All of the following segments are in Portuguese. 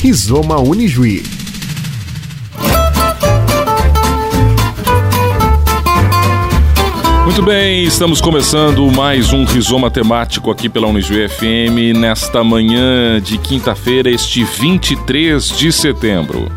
Rizoma Unijuí. Muito bem, estamos começando mais um Rizoma temático aqui pela Unijuí FM nesta manhã de quinta-feira, este 23 de setembro.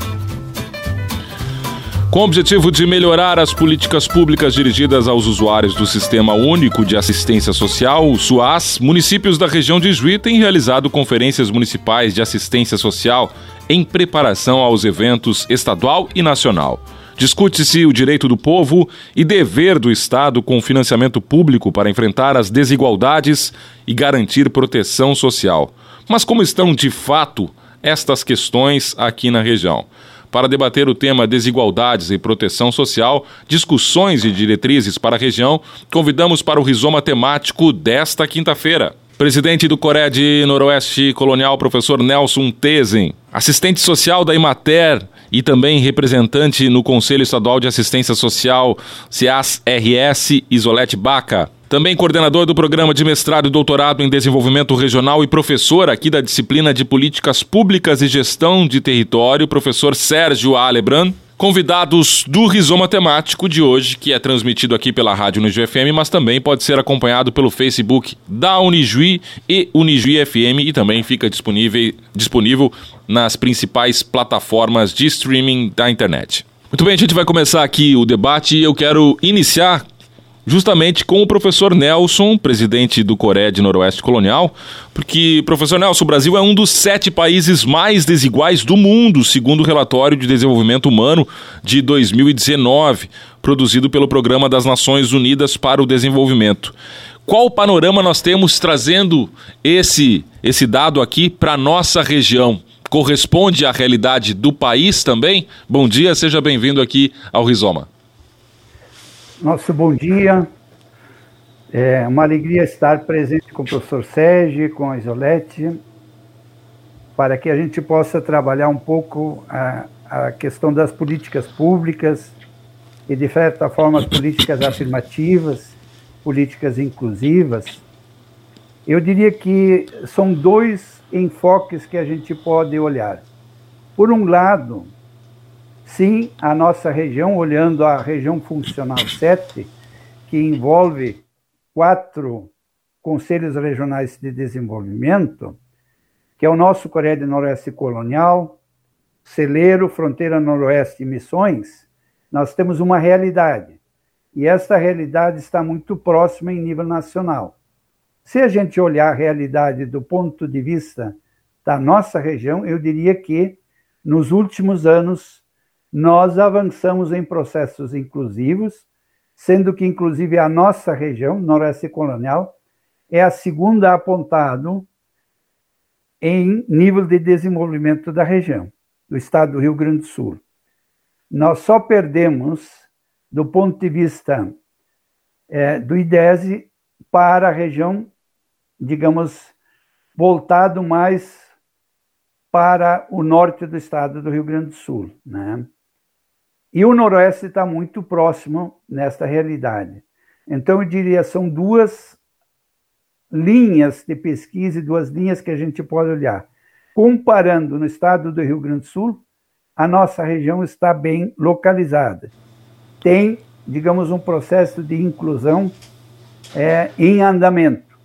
Com o objetivo de melhorar as políticas públicas dirigidas aos usuários do Sistema Único de Assistência Social, o SUAS, municípios da região de Juí têm realizado conferências municipais de assistência social em preparação aos eventos estadual e nacional. Discute-se o direito do povo e dever do Estado com financiamento público para enfrentar as desigualdades e garantir proteção social. Mas como estão de fato estas questões aqui na região? Para debater o tema desigualdades e proteção social, discussões e diretrizes para a região, convidamos para o rizoma temático desta quinta-feira. Presidente do Coreia de Noroeste Colonial, professor Nelson Tezen, assistente social da Imater e também representante no Conselho Estadual de Assistência Social, CIAS-RS, Isolete Baca. Também coordenador do programa de mestrado e doutorado em desenvolvimento regional e professor aqui da disciplina de políticas públicas e gestão de território, professor Sérgio Alebran. Convidados do Rizoma Temático de hoje, que é transmitido aqui pela Rádio Unijuí FM, mas também pode ser acompanhado pelo Facebook da Unijuí e Unijuí FM e também fica disponível, disponível nas principais plataformas de streaming da internet. Muito bem, a gente vai começar aqui o debate e eu quero iniciar justamente com o professor Nelson, presidente do Coreia de Noroeste Colonial, porque, professor Nelson, o Brasil é um dos sete países mais desiguais do mundo, segundo o relatório de desenvolvimento humano de 2019, produzido pelo Programa das Nações Unidas para o Desenvolvimento. Qual o panorama nós temos trazendo esse, esse dado aqui para nossa região? Corresponde à realidade do país também? Bom dia, seja bem-vindo aqui ao Rizoma. Nosso bom dia. É uma alegria estar presente com o professor Sérgio, com a Isolete, para que a gente possa trabalhar um pouco a, a questão das políticas públicas e, de certa forma, as políticas afirmativas, políticas inclusivas. Eu diria que são dois enfoques que a gente pode olhar. Por um lado, Sim, a nossa região, olhando a região funcional 7, que envolve quatro conselhos regionais de desenvolvimento, que é o nosso Coreia do Noroeste Colonial, Celeiro, Fronteira Noroeste e Missões, nós temos uma realidade. E essa realidade está muito próxima em nível nacional. Se a gente olhar a realidade do ponto de vista da nossa região, eu diria que nos últimos anos nós avançamos em processos inclusivos, sendo que, inclusive, a nossa região, Noroeste Colonial, é a segunda apontado em nível de desenvolvimento da região, do estado do Rio Grande do Sul. Nós só perdemos, do ponto de vista é, do IDESE, para a região, digamos, voltado mais para o norte do estado do Rio Grande do Sul. Né? E o Noroeste está muito próximo nesta realidade. Então, eu diria, são duas linhas de pesquisa e duas linhas que a gente pode olhar. Comparando no estado do Rio Grande do Sul, a nossa região está bem localizada. Tem, digamos, um processo de inclusão é, em andamento.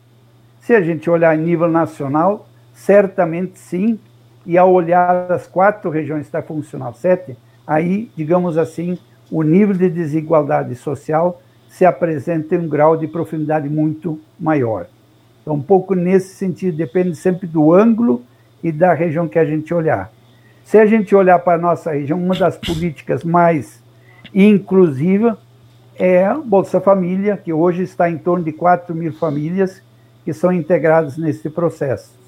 Se a gente olhar em nível nacional, certamente sim, e ao olhar as quatro regiões da Funcional 7, aí, digamos assim, o nível de desigualdade social se apresenta em um grau de profundidade muito maior. Então, um pouco nesse sentido, depende sempre do ângulo e da região que a gente olhar. Se a gente olhar para a nossa região, uma das políticas mais inclusivas é a Bolsa Família, que hoje está em torno de 4 mil famílias que são integradas nesse processo.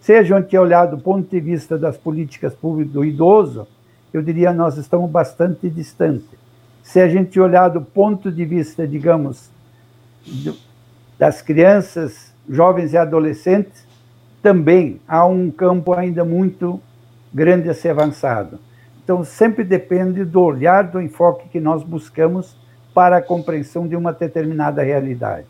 Se a gente olhar do ponto de vista das políticas públicas do idoso, eu diria nós estamos bastante distante. Se a gente olhar do ponto de vista, digamos, das crianças, jovens e adolescentes, também há um campo ainda muito grande a ser avançado. Então, sempre depende do olhar, do enfoque que nós buscamos para a compreensão de uma determinada realidade.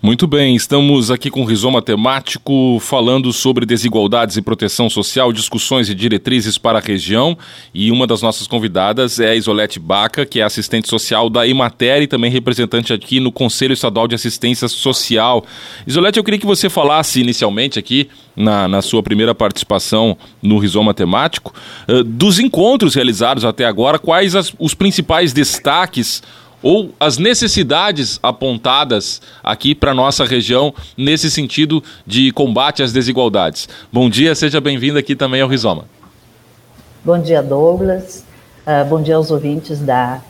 Muito bem, estamos aqui com o Rizoma Temático falando sobre desigualdades e proteção social, discussões e diretrizes para a região. E uma das nossas convidadas é a Isolete Baca, que é assistente social da Imater e também representante aqui no Conselho Estadual de Assistência Social. Isolete, eu queria que você falasse inicialmente aqui, na, na sua primeira participação no Rizoma Temático, uh, dos encontros realizados até agora, quais as, os principais destaques ou as necessidades apontadas aqui para nossa região nesse sentido de combate às desigualdades. Bom dia, seja bem-vindo aqui também ao Rizoma. Bom dia, Douglas. Uh, bom dia aos ouvintes da,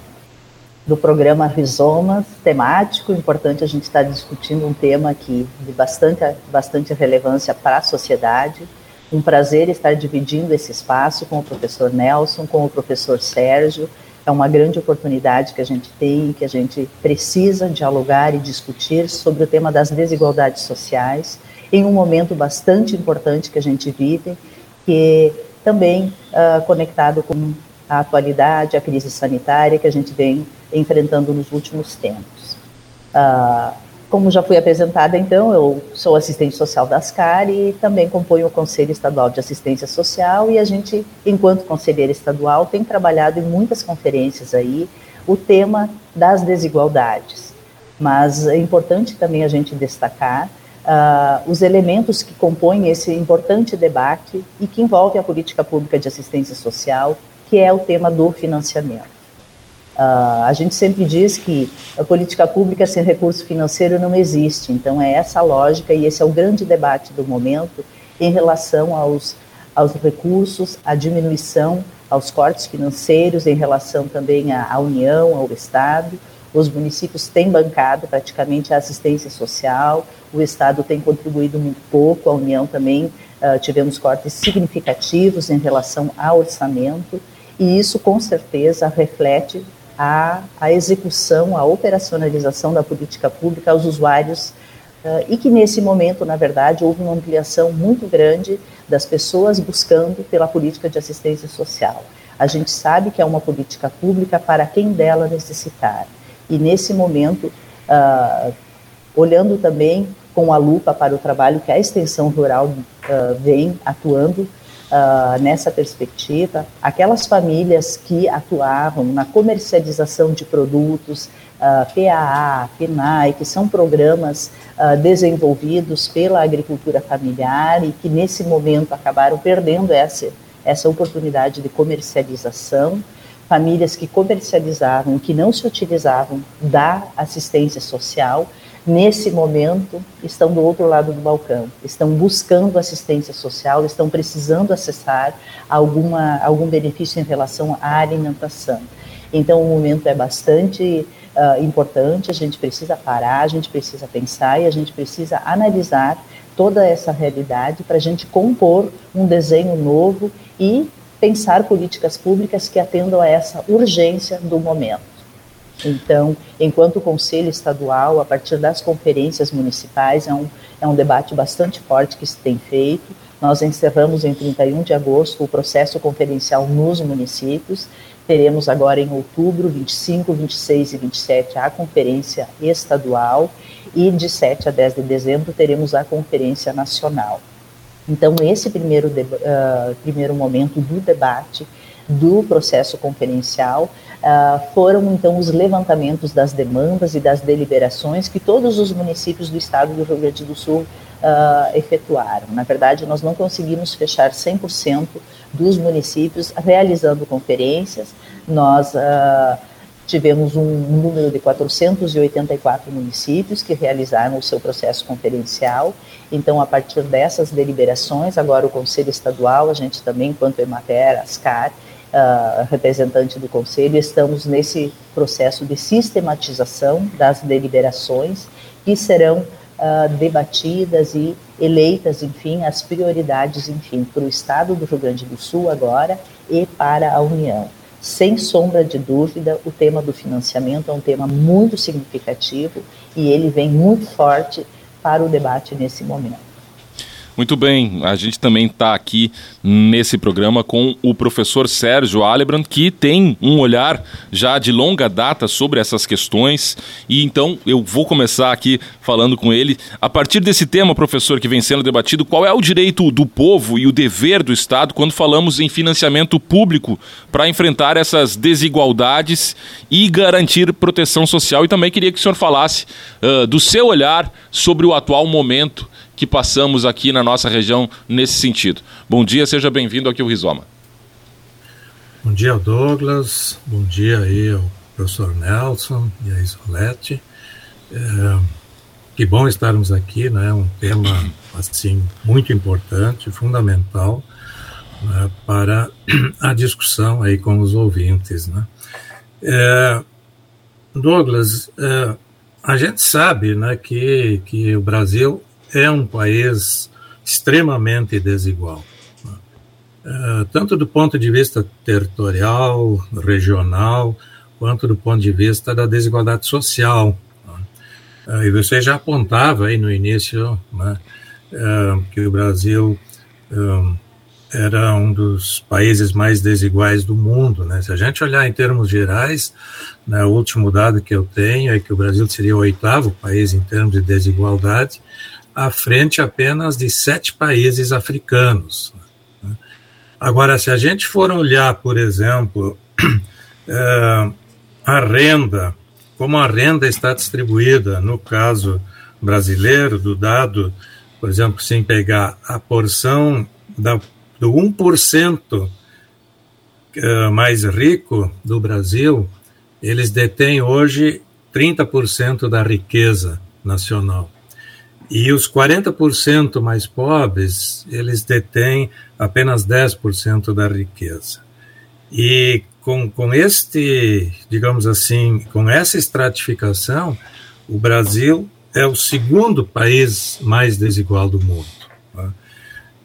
do programa Rizomas, temático. Importante a gente estar discutindo um tema aqui de bastante, bastante relevância para a sociedade. Um prazer estar dividindo esse espaço com o professor Nelson, com o professor Sérgio é uma grande oportunidade que a gente tem, que a gente precisa dialogar e discutir sobre o tema das desigualdades sociais, em um momento bastante importante que a gente vive, que também uh, conectado com a atualidade, a crise sanitária que a gente vem enfrentando nos últimos tempos. Uh, como já fui apresentada, então, eu sou assistente social da ASCAR e também componho o Conselho Estadual de Assistência Social e a gente, enquanto conselheira estadual, tem trabalhado em muitas conferências aí o tema das desigualdades. Mas é importante também a gente destacar uh, os elementos que compõem esse importante debate e que envolve a política pública de assistência social, que é o tema do financiamento. Uh, a gente sempre diz que a política pública sem recurso financeiro não existe, então é essa lógica e esse é o grande debate do momento em relação aos, aos recursos, à diminuição, aos cortes financeiros, em relação também à, à União, ao Estado. Os municípios têm bancado praticamente a assistência social, o Estado tem contribuído muito pouco, a União também uh, tivemos cortes significativos em relação ao orçamento, e isso com certeza reflete a, execução, a operacionalização da política pública aos usuários uh, e que nesse momento, na verdade, houve uma ampliação muito grande das pessoas buscando pela política de assistência social. A gente sabe que é uma política pública para quem dela necessitar. E nesse momento, uh, olhando também com a lupa para o trabalho que a extensão rural uh, vem atuando, uh, nessa perspectiva, aquelas famílias que atuavam na comercialização de produtos, uh, PAA, PNAE, que são programas uh, desenvolvidos pela agricultura familiar e que nesse momento acabaram perdendo essa, essa oportunidade de comercialização, famílias que comercializavam, que não se utilizavam da assistência social, nesse momento, estão do outro lado do balcão, estão buscando assistência social, estão precisando acessar alguma, algum benefício em relação à alimentação. Então, o momento é bastante uh, importante, a gente precisa parar, a gente precisa pensar e a gente precisa analisar toda essa realidade para a gente compor um desenho novo e pensar políticas públicas que atendam a essa urgência do momento. Então, enquanto Conselho Estadual, a partir das conferências municipais, é um, é um debate bastante forte que se tem feito. Nós encerramos em 31 de agosto o processo conferencial nos municípios. Teremos agora em outubro, 25, 26 e 27, a conferência estadual e de 7 a 10 de dezembro teremos a conferência nacional. Então, esse primeiro, uh, primeiro momento do debate do processo conferencial uh, foram então os levantamentos das demandas e das deliberações que todos os municípios do estado do Rio Grande do Sul uh, efetuaram. Na verdade, nós não conseguimos fechar 100% dos municípios realizando conferências, nós uh, tivemos um número de 484 municípios que realizaram o seu processo conferencial. Então, a partir dessas deliberações, agora o Conselho Estadual, a gente também, enquanto Emater, ASCAR, representante do Conselho, estamos nesse processo de sistematização das deliberações que serão uh, debatidas e eleitas, enfim, as prioridades, enfim, para o Estado do Rio Grande do Sul agora e para a União. Sem sombra de dúvida, o tema do financiamento é um tema muito significativo e ele vem muito forte para o debate nesse momento. Muito bem, a gente também está aqui nesse programa com o professor Sérgio Alebrand, que tem um olhar já de longa data sobre essas questões. E então eu vou começar aqui falando com ele. A partir desse tema, professor, que vem sendo debatido, qual é o direito do povo e o dever do Estado quando falamos em financiamento público para enfrentar essas desigualdades e garantir proteção social? E também queria que o senhor falasse uh, do seu olhar sobre o atual momento que passamos aqui na nossa região nesse sentido. Bom dia, seja bem-vindo aqui ao Rizoma. Bom dia, Douglas. Bom dia aí ao professor Nelson e a Isolete. É, que bom estarmos aqui, né? Um tema assim muito importante, fundamental né, para a discussão aí com os ouvintes, né? É, Douglas, é, a gente sabe, né, que que o Brasil é um país extremamente desigual. Uh, tanto do ponto de vista territorial, regional, quanto do ponto de vista da desigualdade social. Uh, e você já apontava aí no início né, uh, que o Brasil era um dos países mais desiguais do mundo. Né? Se a gente olhar em termos gerais, né, o último dado que eu tenho é que o Brasil seria o oitavo país em termos de desigualdade, à frente apenas de sete países africanos. Agora, se a gente for olhar, por exemplo, é, a renda, como a renda está distribuída, no caso brasileiro, do dado, por exemplo, sem pegar a porção da, do 1% é, mais rico do Brasil, eles detêm hoje 30% da riqueza nacional. E os 40% mais pobres, eles detêm apenas 10% da riqueza. E com, com este, digamos assim, com essa estratificação, o Brasil é o segundo país mais desigual do mundo. Né?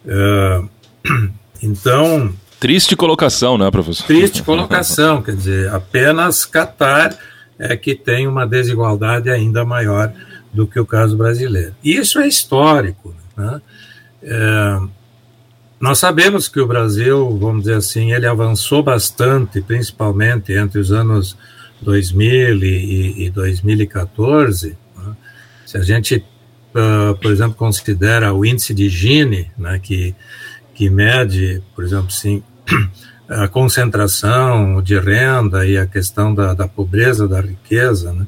Uh, então. Triste colocação, né, professor? Triste colocação, quer dizer, apenas Catar é que tem uma desigualdade ainda maior do que o caso brasileiro. Isso é histórico. Né? É, nós sabemos que o Brasil, vamos dizer assim, ele avançou bastante, principalmente entre os anos 2000 e, e 2014. Né? Se a gente, uh, por exemplo, considera o índice de Gini, né, que, que mede, por exemplo, sim, a concentração de renda e a questão da, da pobreza, da riqueza, né?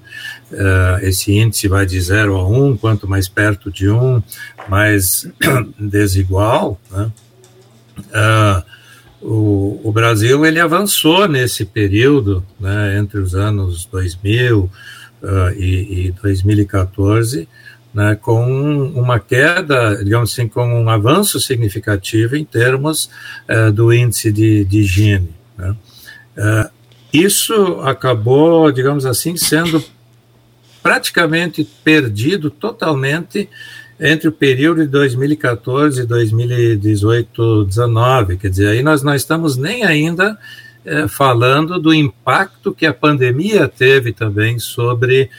uh, esse índice vai de 0 a 1, um, quanto mais perto de 1, um, mais desigual. Né? Uh, o, o, Brasil ele avançou nesse período, né, entre os anos 2000 uh, e, e 2014, né, com uma queda, digamos assim, com um avanço significativo em termos uh, do índice de, de Gini. Né. Uh, isso acabou, digamos assim, sendo praticamente perdido totalmente entre o período de 2014 e 2018, 19, quer dizer, aí nós não estamos nem ainda é, falando do impacto que a pandemia teve também sobre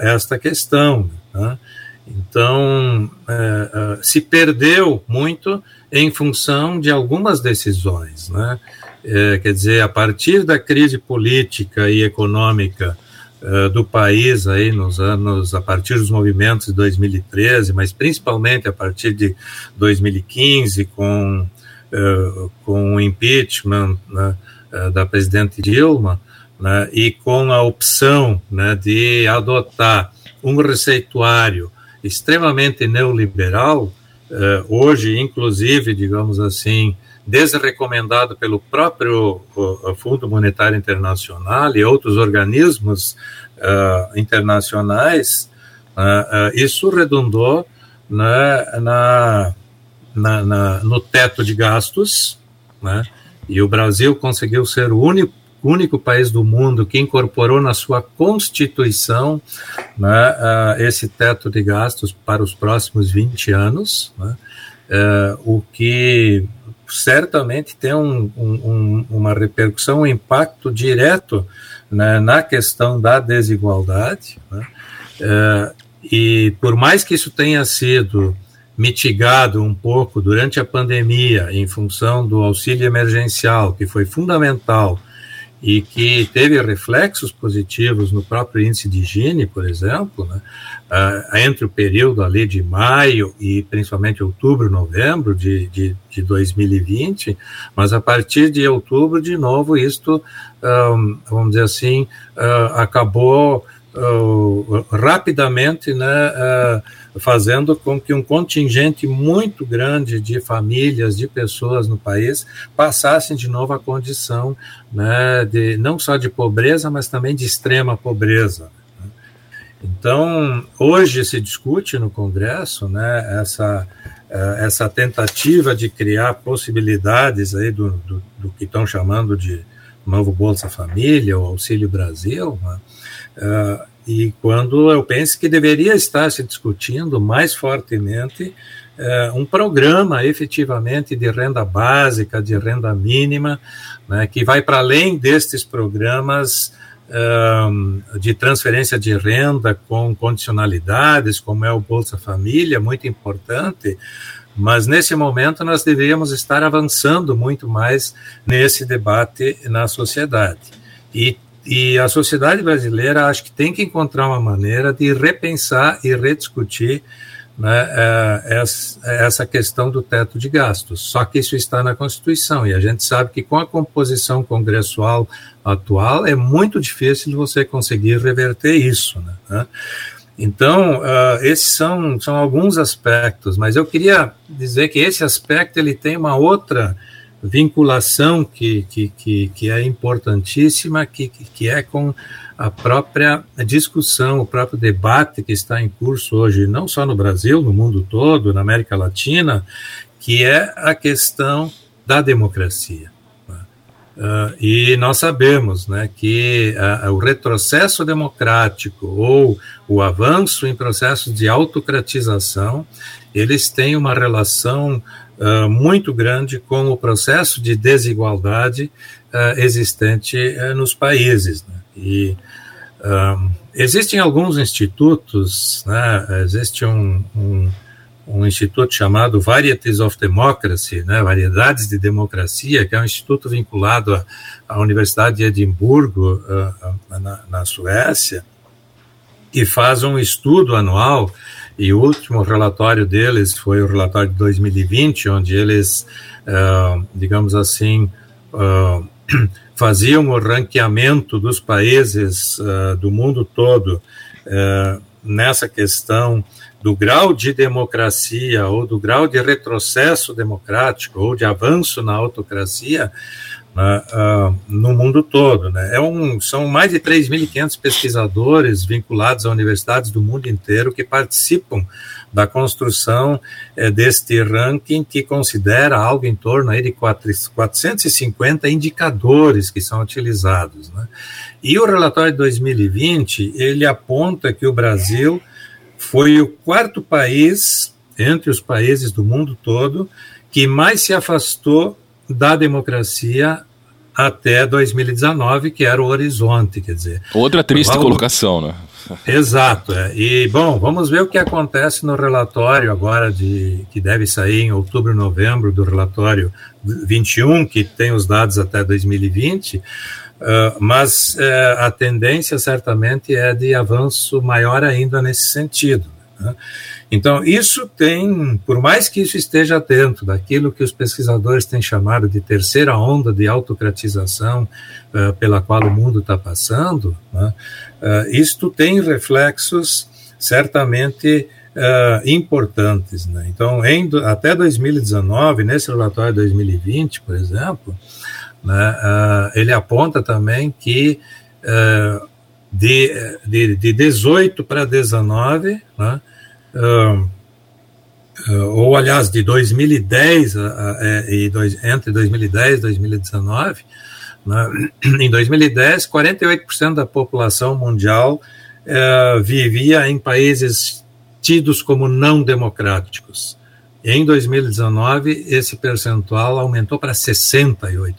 esta questão. Né? Então, é, se perdeu muito em função de algumas decisões. Né? É, quer dizer, a partir da crise política e econômica do país aí nos anos, a partir dos movimentos de 2013, mas principalmente a partir de 2015, com, com o impeachment né, da presidente Dilma, né, e com a opção né, de adotar um receituário extremamente neoliberal, eh, hoje, inclusive, digamos assim, desrecomendado pelo próprio Fundo Monetário Internacional e outros organismos uh, internacionais, uh, uh, isso redundou né, na, na, na, no teto de gastos, né, e o Brasil conseguiu ser o único único país do mundo que incorporou na sua Constituição né, uh, esse teto de gastos para os próximos 20 anos, né, uh, o que certamente tem um, um, uma repercussão, um impacto direto né, na questão da desigualdade. Uh, e por mais que isso tenha sido mitigado um pouco durante a pandemia em função do auxílio emergencial, que foi fundamental e que teve reflexos positivos no próprio índice de Gini, por exemplo, né, uh, entre o período ali de maio e principalmente outubro, novembro de, de, de 2020, mas a partir de outubro, de novo, isto, um, vamos dizer assim, uh, acabou uh, rapidamente, né, fazendo com que um contingente muito grande de famílias, de pessoas no país, passassem de novo a condição né, de não só de pobreza, mas também de extrema pobreza. Né. Então, hoje se discute no Congresso né, essa, eh, essa tentativa de criar possibilidades aí do, do, do que estão chamando de novo Bolsa Família, o Auxílio Brasil, né, uh, e quando eu penso que deveria estar se discutindo mais fortemente é, um programa efetivamente de renda básica, de renda mínima, né, que vai para além destes programas um, de transferência de renda com condicionalidades, como é o Bolsa Família, muito importante, mas nesse momento nós deveríamos estar avançando muito mais nesse debate na sociedade. E e a sociedade brasileira acho que tem que encontrar uma maneira de repensar e rediscutir né, é, essa questão do teto de gastos. Só que isso está na Constituição e a gente sabe que com a composição congressual atual é muito difícil você conseguir reverter isso. Né? né. Então, uh, esses são, são alguns aspectos, mas eu queria dizer que esse aspecto ele tem uma outra vinculação que, que, que, que é importantíssima, que, que é com a própria discussão, o próprio debate que está em curso hoje, não só no Brasil, no mundo todo, na América Latina, que é a questão da democracia. Uh, e nós sabemos né, que uh, o retrocesso democrático ou o avanço em processos de autocratização, eles têm uma relação uh, muito grande com o processo de desigualdade uh, existente uh, nos países. Né? E existem alguns institutos, né? existe um, um, um, instituto chamado Varieties of Democracy, né? Variedades de Democracia, que é um instituto vinculado à, à Universidade de Edimburgo, na, na Suécia, que faz um estudo anual e o último relatório deles foi o relatório de 2020, onde eles, uh, digamos assim, uh, faziam o ranqueamento dos países uh, do mundo todo nessa questão do grau de democracia ou do grau de retrocesso democrático ou de avanço na autocracia né, uh, no mundo todo. Né? É um, são mais de 3.500 pesquisadores vinculados a universidades do mundo inteiro que participam da construção eh, deste ranking que considera algo em torno aí de 4, 450 indicadores que são utilizados. Né? E o relatório de 2020, ele aponta que o Brasil foi o quarto país, entre os países do mundo todo, que mais se afastou da democracia até 2019, que era o horizonte, quer dizer. Outra triste vamos... colocação, né? Exato. É. E, bom, vamos ver o que acontece no relatório agora, de que deve sair em outubro, novembro, do relatório 21, que tem os dados até 2020, uh, mas uh, a tendência certamente é de avanço maior ainda nesse sentido. Né? Então, isso tem, por mais que isso esteja dentro daquilo que os pesquisadores têm chamado de terceira onda de autocratização uh, pela qual o mundo está passando, né, uh, isto tem reflexos certamente uh, importantes. Né? Então, em, até 2019, nesse relatório de 2020, por exemplo, né, ele aponta também que de, de, de 18 para 19, né, uh, ou aliás, de 2010 uh, e dois, entre 2010 e 2019, né, em 2010, 48% da população mundial uh, vivia em países tidos como não democráticos. Em 2019, esse percentual aumentou para 68%.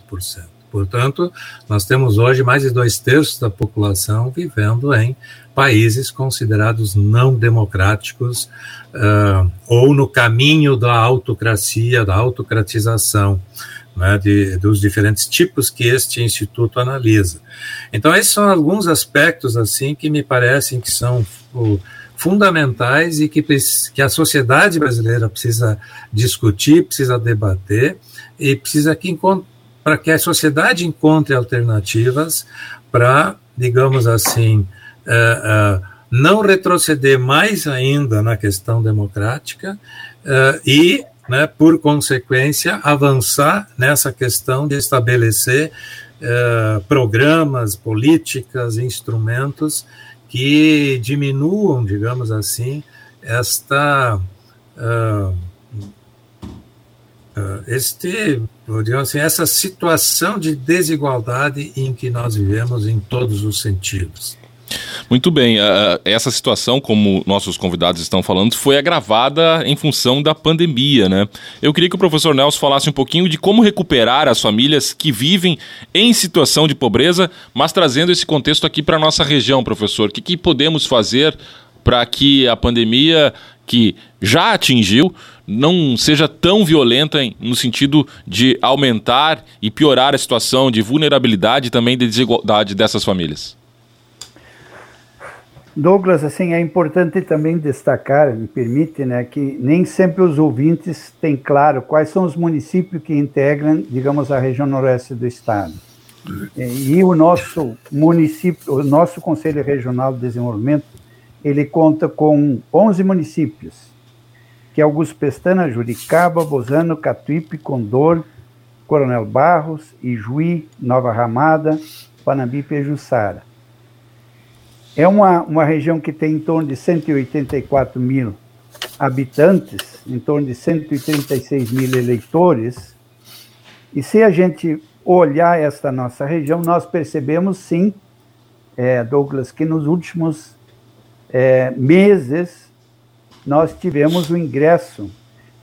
Portanto, nós temos hoje mais de dois terços da população vivendo em países considerados não democráticos uh, ou no caminho da autocracia, da autocratização. Né, de, dos diferentes tipos que este instituto analisa. Então, esses são alguns aspectos assim que me parecem que são o, fundamentais e que, que a sociedade brasileira precisa discutir, precisa debater e precisa que para que a sociedade encontre alternativas para, digamos assim, uh, não retroceder mais ainda na questão democrática uh, e, né, por consequência, avançar nessa questão de estabelecer programas, políticas, instrumentos que diminuam, digamos assim, esta este, digamos assim, essa situação de desigualdade em que nós vivemos em todos os sentidos. Muito bem, essa situação, como nossos convidados estão falando, foi agravada em função da pandemia, né? Eu queria que o professor Nelson falasse um pouquinho de como recuperar as famílias que vivem em situação de pobreza, mas trazendo esse contexto aqui para a nossa região, professor. O que, que podemos fazer para que a pandemia que já atingiu não seja tão violenta no sentido de aumentar e piorar a situação de vulnerabilidade e também de desigualdade dessas famílias? Douglas, assim, é importante também destacar, me permite, né, que nem sempre os ouvintes têm claro quais são os municípios que integram, digamos, a região noroeste do estado. E o nosso município, o nosso Conselho Regional de Desenvolvimento, ele conta com 11 municípios, que é Augusto Pestana, Juricaba, Bozano, Catuípe, Condor, Coronel Barros, Ijuí, Nova Ramada, Panambi e Pejuçara. É uma, uma região que tem em torno de 184 mil habitantes, em torno de 136 mil eleitores. E se a gente olhar esta nossa região, nós percebemos sim, é, Douglas, que nos últimos é, meses nós tivemos o ingresso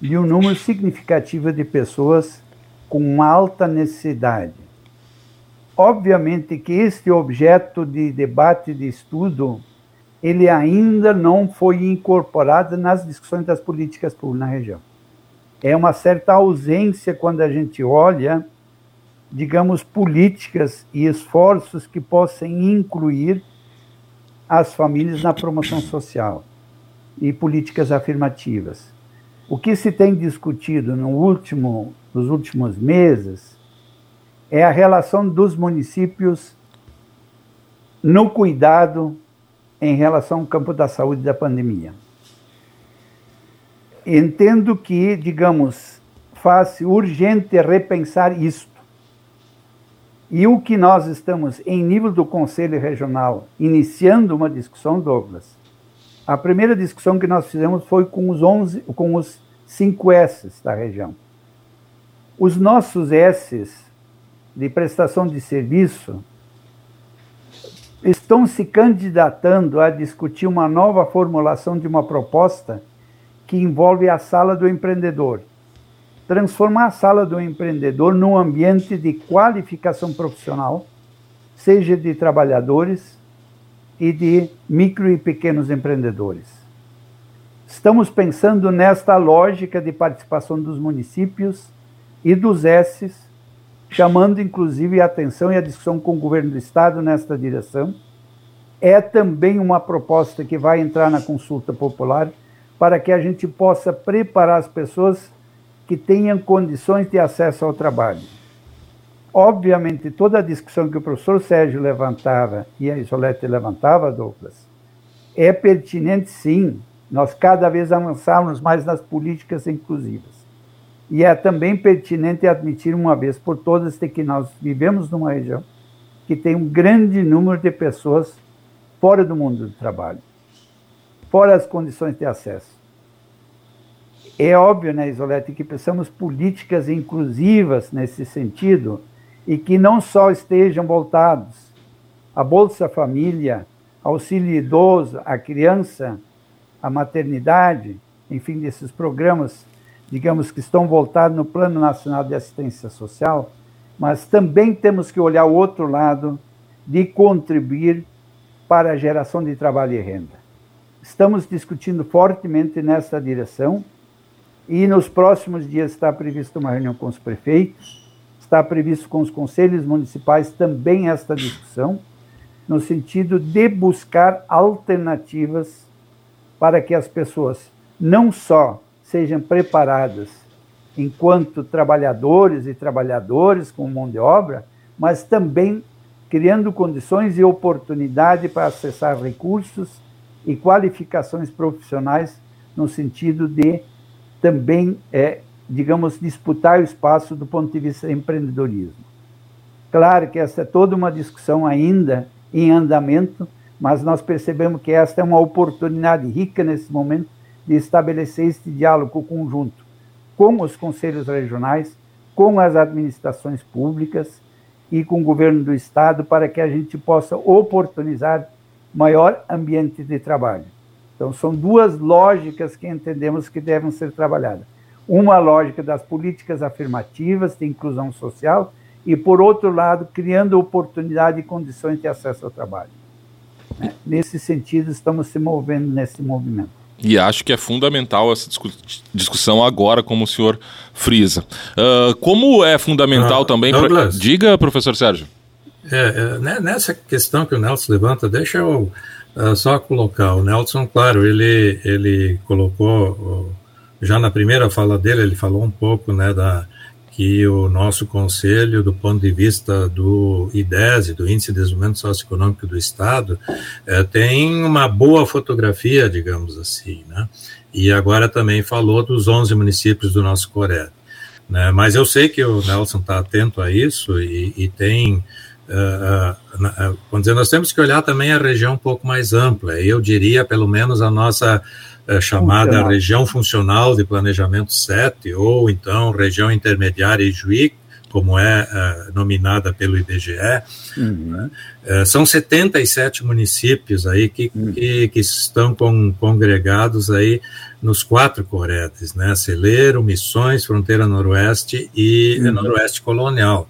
de um número significativo de pessoas com alta necessidade. Obviamente que este objeto de debate, de estudo, ele ainda não foi incorporado nas discussões das políticas públicas na região. É uma certa ausência quando a gente olha, digamos, políticas e esforços que possam incluir as famílias na promoção social e políticas afirmativas. O que se tem discutido no último, nos últimos meses é a relação dos municípios no cuidado em relação ao campo da saúde da pandemia. Entendo que, digamos, faz urgente repensar isto. E o que nós estamos, em nível do Conselho Regional, iniciando uma discussão, Douglas, a primeira discussão que nós fizemos foi com os 11, com os 5 S's da região. Os nossos S's de prestação de serviço estão se candidatando a discutir uma nova formulação de uma proposta que envolve a sala do empreendedor. Transformar a sala do empreendedor num ambiente de qualificação profissional, seja de trabalhadores e de micro e pequenos empreendedores. Estamos pensando nesta lógica de participação dos municípios e dos S's chamando inclusive a atenção e a discussão com o governo do estado nesta direção. É também uma proposta que vai entrar na consulta popular para que a gente possa preparar as pessoas que tenham condições de acesso ao trabalho. Obviamente, toda a discussão que o professor Sérgio levantava e a Isolete levantava, Douglas, é pertinente sim, nós cada vez avançarmos mais nas políticas inclusivas. E é também pertinente admitir uma vez por todas que nós vivemos numa região que tem um grande número de pessoas fora do mundo do trabalho, fora as condições de acesso. É óbvio, né, Isolete, que precisamos políticas inclusivas nesse sentido e que não só estejam voltados à Bolsa Família, auxílio idoso, à criança, à maternidade, enfim, desses programas digamos que estão voltados no Plano Nacional de Assistência Social, mas também temos que olhar o outro lado de contribuir para a geração de trabalho e renda. Estamos discutindo fortemente nessa direção e nos próximos dias está prevista uma reunião com os prefeitos, está previsto com os conselhos municipais também esta discussão, no sentido de buscar alternativas para que as pessoas não só sejam preparadas enquanto trabalhadores e trabalhadores com mão de obra, mas também criando condições e oportunidade para acessar recursos e qualificações profissionais no sentido de também, é, digamos, disputar o espaço do ponto de vista do empreendedorismo. Claro que essa é toda uma discussão ainda em andamento, mas nós percebemos que esta é uma oportunidade rica nesse momento de estabelecer este diálogo conjunto com os conselhos regionais, com as administrações públicas e com o governo do estado para que a gente possa oportunizar maior ambiente de trabalho. Então, são duas lógicas que entendemos que devem ser trabalhadas. Uma lógica das políticas afirmativas de inclusão social e, por outro lado, criando oportunidade e condições de acesso ao trabalho. Nesse sentido, estamos se movendo nesse movimento. E acho que é fundamental essa discussão agora, como o senhor frisa. Uh, como é fundamental ah, também. Pra... Diga, professor Sérgio. É, é, né, nessa questão que o Nelson levanta, deixa eu uh, só colocar. O Nelson, claro, ele, ele colocou, já na primeira fala dele, ele falou um pouco né, da, que o nosso conselho, do ponto de vista do IDESE, do Índice de Desenvolvimento Socioeconômico do Estado, é, tem uma boa fotografia, digamos assim, né? E agora também falou dos 11 municípios do nosso Coré. Né? Mas eu sei que o Nelson está atento a isso e, e tem Uh, uh, vamos dizer, nós temos que olhar também a região um pouco mais ampla. Eu diria, pelo menos, a nossa uh, chamada região funcional de planejamento 7, ou então região intermediária Ijuí, como é nominada pelo IBGE. Uhum. Né? são 77 municípios aí que, uhum. que, que, estão com, congregados aí nos quatro coretes, né? Celeiro, Missões, Fronteira Noroeste e uhum. Noroeste Colonial.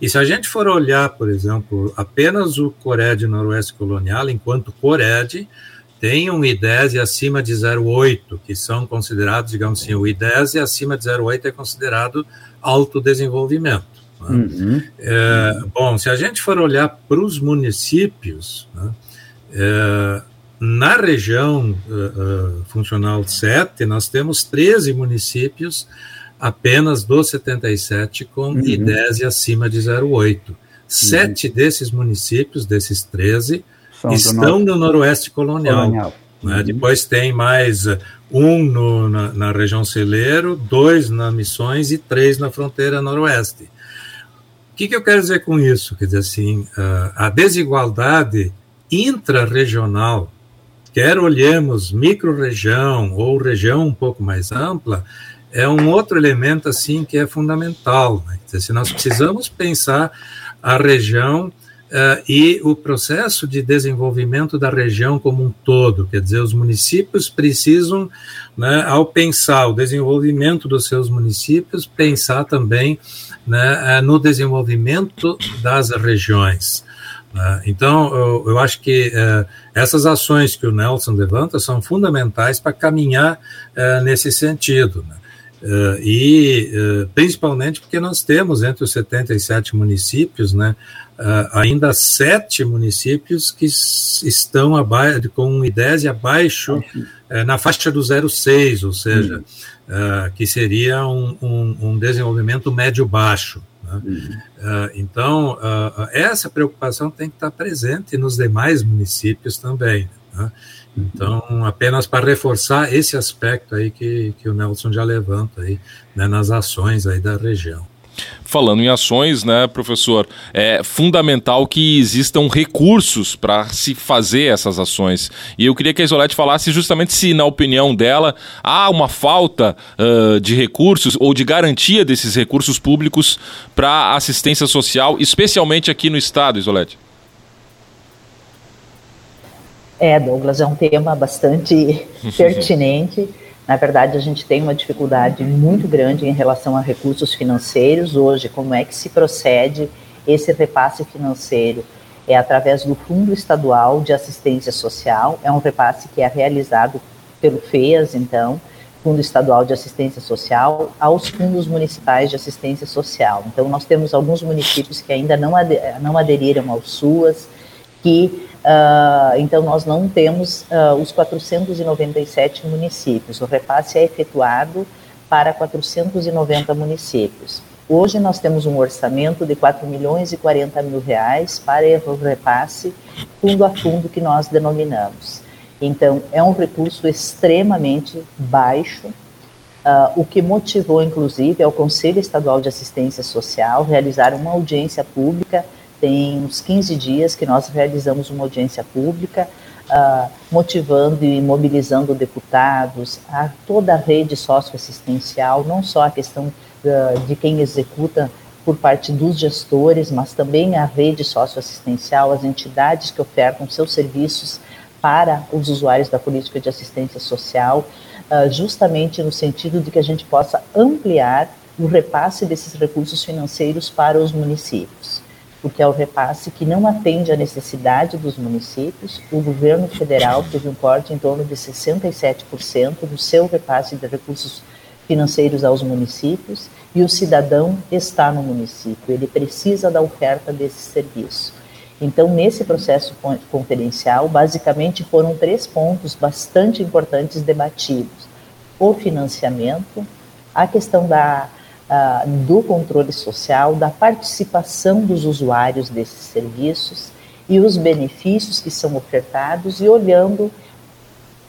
E se a gente for olhar, por exemplo, apenas o Cored Noroeste Colonial, enquanto Cored tem um I10 acima de 0,8, que são considerados, digamos assim, o I10 acima de 0,8 é considerado alto desenvolvimento. Né? Uhum. É, bom, se a gente for olhar para os municípios, né, é, na região uh, uh, funcional 7, nós temos 13 municípios apenas dos 77 com uhum. I10 acima de 0,8. Uhum. Sete desses municípios, desses 13, São estão no Noroeste Colonial. colonial. Né? Uhum. Depois tem mais uh, um no, na, na, região Celeiro, dois na Missões e três na fronteira Noroeste. O que, que eu quero dizer com isso? Quer dizer assim, uh, a desigualdade intrarregional, quer olhemos micro-região ou região um pouco mais ampla, é um outro elemento assim que é fundamental. Né? Dizer, se nós precisamos pensar a região uh, e o processo de desenvolvimento da região como um todo, quer dizer, os municípios precisam, né, ao pensar o desenvolvimento dos seus municípios, pensar também né, no desenvolvimento das regiões. Né? Então, eu, acho que uh, essas ações que o Nelson levanta são fundamentais para caminhar nesse sentido. Né? E principalmente porque nós temos entre os 77 municípios, né, ainda sete municípios que estão abaixo, com um IDESE abaixo, na faixa do 0,6, ou seja, uhum. que seria um, um, um desenvolvimento médio-baixo. Né? Uhum. então, essa preocupação tem que estar presente nos demais municípios também. Né? Então, apenas para reforçar esse aspecto aí que, que o Nelson já levanta aí, né, nas ações aí da região. Falando em ações, né, professor, é fundamental que existam recursos para se fazer essas ações. E eu queria que a Isolete falasse justamente se, na opinião dela, há uma falta uh, de recursos ou de garantia desses recursos públicos para assistência social, especialmente aqui no estado, Isolete. É, Douglas, é um tema bastante pertinente. Na verdade, a gente tem uma dificuldade muito grande em relação a recursos financeiros hoje. Como é que se procede esse repasse financeiro? é através do Fundo Estadual de Assistência Social, é um repasse que é realizado pelo FEAS, então, Fundo Estadual de Assistência Social, aos fundos municipais de assistência social. Então, nós temos alguns municípios que ainda não, não aderiram ao SUAS, que Uh, então, nós não temos uh, os 497 municípios. O repasse é efetuado para 490 municípios. Hoje nós temos um orçamento de 4 milhões e 40 mil reais para o repasse fundo a fundo que nós denominamos. Então, é um recurso extremamente baixo, uh, o que motivou, inclusive, ao Conselho Estadual de Assistência Social realizar uma audiência pública tem uns 15 dias que nós realizamos uma audiência pública, uh, motivando e mobilizando deputados, a toda a rede socioassistencial, não só a questão uh, de quem executa por parte dos gestores, mas também a rede socioassistencial, as entidades que ofertam seus serviços para os usuários da política de assistência social, uh, justamente no sentido de que a gente possa ampliar o repasse desses recursos financeiros para os municípios porque é o repasse que não atende à necessidade dos municípios. O governo federal teve um corte em torno de 67% do seu repasse de recursos financeiros aos municípios e o cidadão está no município, ele precisa da oferta desse serviço. Então, nesse processo conferencial, basicamente foram três pontos bastante importantes debatidos: o financiamento, a questão da uh, do controle social, da participação dos usuários desses serviços e os benefícios que são ofertados e olhando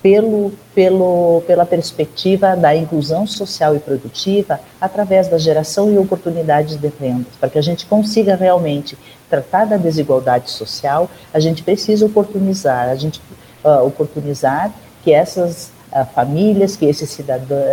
pelo, pelo, pela perspectiva da inclusão social e produtiva através da geração e oportunidades de renda. Para que a gente consiga realmente tratar da desigualdade social, a gente precisa oportunizar, a gente uh, oportunizar que essas famílias, que esses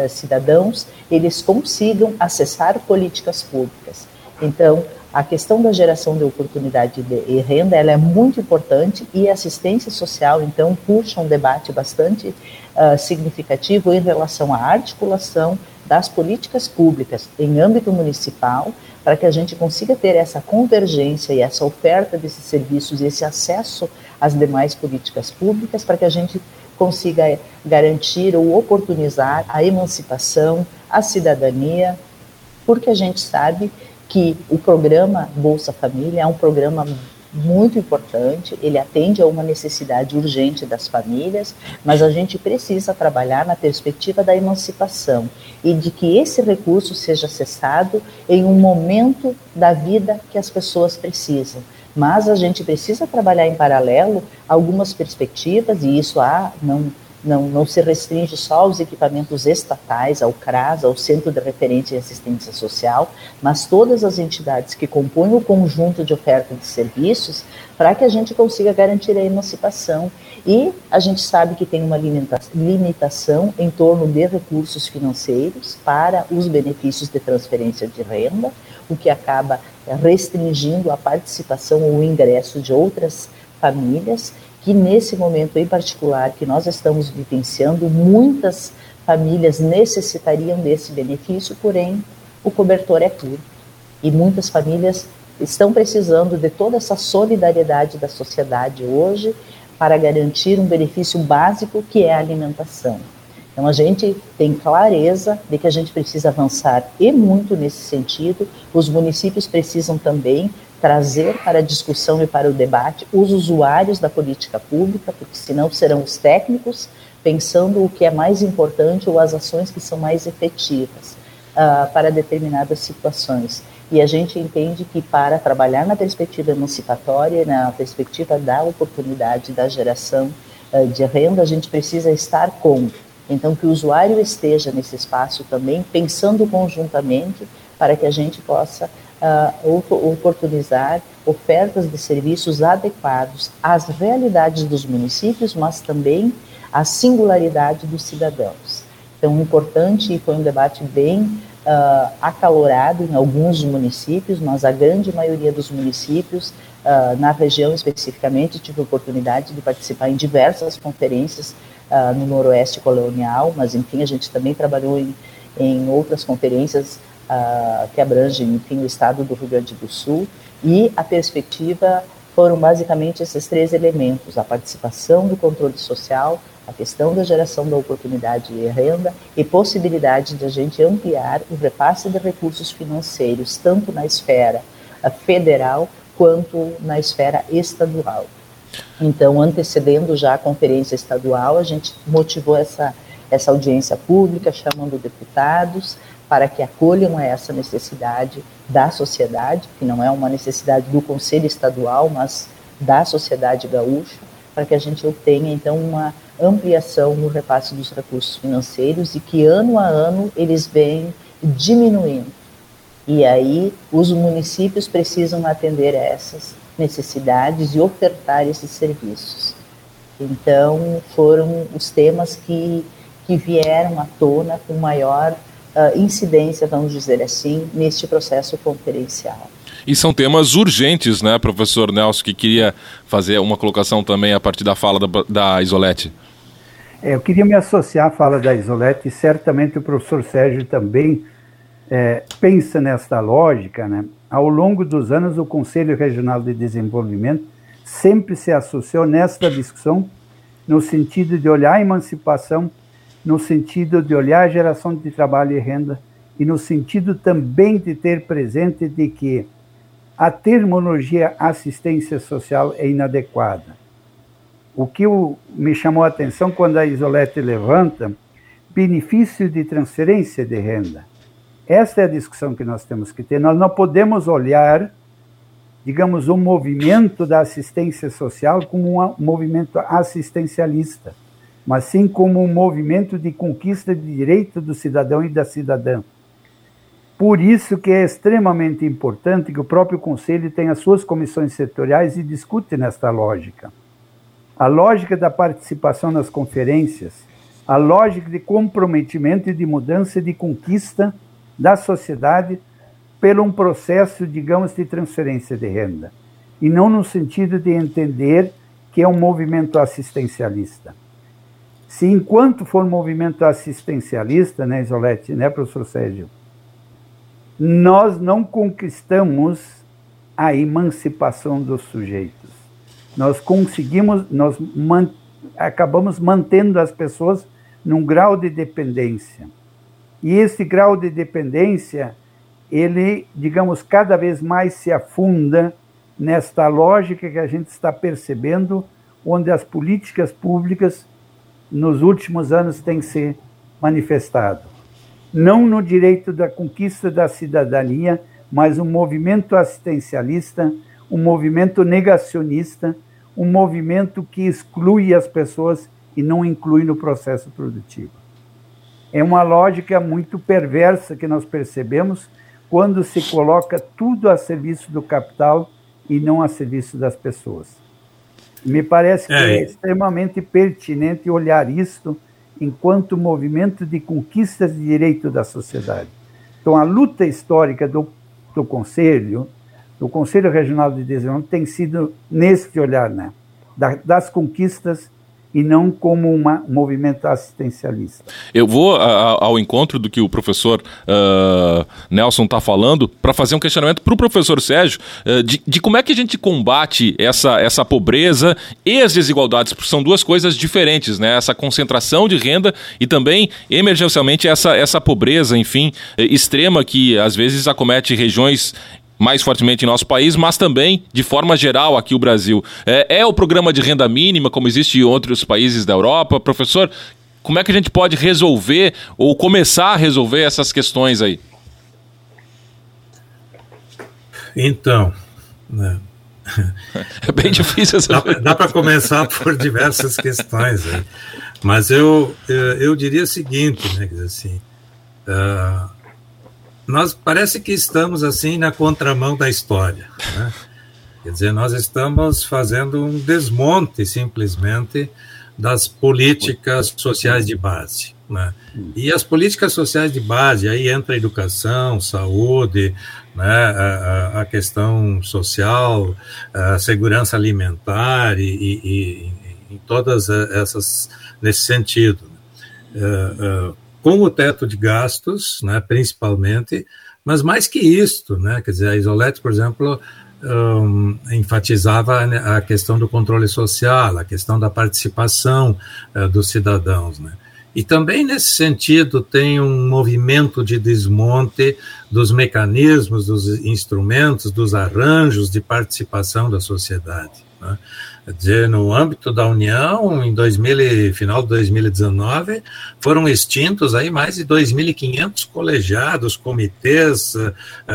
cidadãos, eles consigam acessar políticas públicas. Então, a questão da geração de oportunidade de, e renda ela é muito importante e a assistência social, então, puxa um debate bastante uh, significativo em relação à articulação das políticas públicas em âmbito municipal, para que a gente consiga ter essa convergência e essa oferta desses serviços e esse acesso às demais políticas públicas, para que a gente consiga garantir ou oportunizar a emancipação, a cidadania, porque a gente sabe que o programa Bolsa Família é um programa muito importante, ele atende a uma necessidade urgente das famílias, mas a gente precisa trabalhar na perspectiva da emancipação e de que esse recurso seja acessado em um momento da vida que as pessoas precisam mas a gente precisa trabalhar em paralelo algumas perspectivas, e isso há, não, não, não se restringe só aos equipamentos estatais, ao CRAS, ao Centro de Referência e Assistência Social, mas todas as entidades que compõem o conjunto de oferta de serviços para que a gente consiga garantir a emancipação. E a gente sabe que tem uma limitação em torno de recursos financeiros para os benefícios de transferência de renda, o que acaba restringindo a participação ou o ingresso de outras famílias, que nesse momento em particular que nós estamos vivenciando, muitas famílias necessitariam desse benefício, porém o cobertor é curto. E muitas famílias estão precisando de toda essa solidariedade da sociedade hoje para garantir um benefício básico que é a alimentação. Então a gente tem clareza de que a gente precisa avançar e muito nesse sentido. Os municípios precisam também trazer para a discussão e para o debate os usuários da política pública, porque senão serão os técnicos pensando o que é mais importante ou as ações que são mais efetivas uh, para determinadas situações. E a gente entende que para trabalhar na perspectiva emancipatória, na perspectiva da oportunidade da geração uh, de renda, a gente precisa estar com então, que o usuário esteja nesse espaço também, pensando conjuntamente, para que a gente possa uh, oportunizar ofertas de serviços adequados às realidades dos municípios, mas também à singularidade dos cidadãos. Então, importante, e foi um debate bem uh, acalorado em alguns municípios, mas a grande maioria dos municípios, uh, na região especificamente, tive a oportunidade de participar em diversas conferências uh, no Noroeste Colonial, mas enfim, a gente também trabalhou em, em outras conferências uh, que abrangem, enfim, o estado do Rio Grande do Sul, e a perspectiva foram basicamente esses três elementos: a participação do controle social, a questão da geração da oportunidade de renda e possibilidade de a gente ampliar o repasse de recursos financeiros, tanto na esfera federal quanto na esfera estadual. Então, antecedendo já a conferência estadual, a gente motivou essa, essa audiência pública, chamando deputados para que acolham essa necessidade da sociedade, que não é uma necessidade do Conselho Estadual, mas da sociedade gaúcha, para que a gente obtenha, então, uma ampliação no repasse dos recursos financeiros e que, ano a ano, eles vêm diminuindo. E aí, os municípios precisam atender essas necessidades e ofertar esses serviços. Então, foram os temas que, que vieram à tona com maior uh, incidência, vamos dizer assim, neste processo conferencial. E são temas urgentes, né, professor Nelson, que queria fazer uma colocação também a partir da fala da, da Isolete. É, eu queria me associar à fala da Isolete e certamente o professor Sérgio também é, pensa nesta lógica, né? Ao longo dos anos, o Conselho Regional de Desenvolvimento sempre se associou nesta discussão no sentido de olhar a emancipação, no sentido de olhar a geração de trabalho e renda e no sentido também de ter presente de que a terminologia assistência social é inadequada. O que me chamou a atenção quando a Isolete levanta benefício de transferência de renda. Essa é a discussão que nós temos que ter. Nós não podemos olhar, digamos, o movimento da assistência social como um movimento assistencialista, mas sim como um movimento de conquista de direito do cidadão e da cidadã. Por isso que é extremamente importante que o próprio Conselho tenha suas comissões setoriais e discute nesta lógica. A lógica da participação nas conferências, a lógica de comprometimento e de mudança e de conquista da sociedade pelo um processo, digamos, de transferência de renda, e não no sentido de entender que é um movimento assistencialista. Se enquanto for movimento assistencialista, né, Isolete, né, professor Sérgio, nós não conquistamos a emancipação dos sujeitos. Nós conseguimos, nós man, acabamos mantendo as pessoas num grau de dependência. E esse grau de dependência, ele, digamos, cada vez mais se afunda nesta lógica que a gente está percebendo, onde as políticas públicas nos últimos anos têm se manifestado. Não no direito da conquista da cidadania, mas um movimento assistencialista, um movimento negacionista, um movimento que exclui as pessoas e não inclui no processo produtivo. É uma lógica muito perversa que nós percebemos quando se coloca tudo a serviço do capital e não a serviço das pessoas. Me parece que é, é extremamente pertinente olhar isto enquanto movimento de conquistas de direito da sociedade. Então, a luta histórica do, do Conselho, do Conselho Regional de Desenvolvimento, tem sido nesse olhar, né? das conquistas e não como um movimento assistencialista. Eu vou a, ao encontro do que o professor uh, Nelson está falando para fazer um questionamento para o professor Sérgio uh, de, de, como é que a gente combate essa, essa pobreza e as desigualdades, porque são duas coisas diferentes, né? Essa concentração de renda e também, emergencialmente, essa, essa pobreza, enfim, extrema que às vezes acomete regiões mais fortemente em nosso país, mas também, de forma geral, aqui o Brasil. É, é, o programa de renda mínima, como existe em outros países da Europa. Professor, como é que a gente pode resolver ou começar a resolver essas questões aí? Então, né? é bem difícil essa Dá, dá para começar por diversas questões, né? mas eu, eu, eu diria o seguinte, né, assim, uh, nós parece que estamos assim na contramão da história. Né? Quer dizer, nós estamos fazendo um desmonte simplesmente das políticas sociais de base. Né? E as políticas sociais de base, aí entra a educação, saúde, né, a, a questão social, a segurança alimentar e, e, e em todas essas nesse sentido. Uh, uh, com o teto de gastos, né, principalmente, mas mais que isto, né, quer dizer, a Isolete, por exemplo, um, enfatizava a questão do controle social, a questão da participação uh, dos cidadãos. Né? E também nesse sentido tem um movimento de desmonte dos mecanismos, dos instrumentos, dos arranjos de participação da sociedade. Né? Quer dizer, no âmbito da União, em 2000, final de 2019, foram extintos aí mais de 2.500 colegiados, comitês, uh,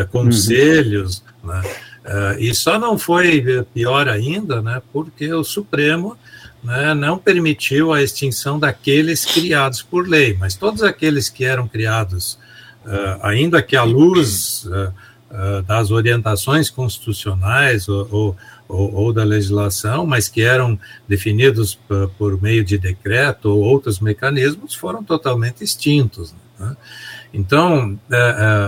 conselhos, uhum. né? uh, e só não foi pior ainda, né, porque o Supremo né, não permitiu a extinção daqueles criados por lei, mas todos aqueles que eram criados, uh, ainda que à luz uh, uh, das orientações constitucionais ou, ou, ou, da legislação, mas que eram definidos por meio de decreto ou outros mecanismos, foram totalmente extintos. Né? Então,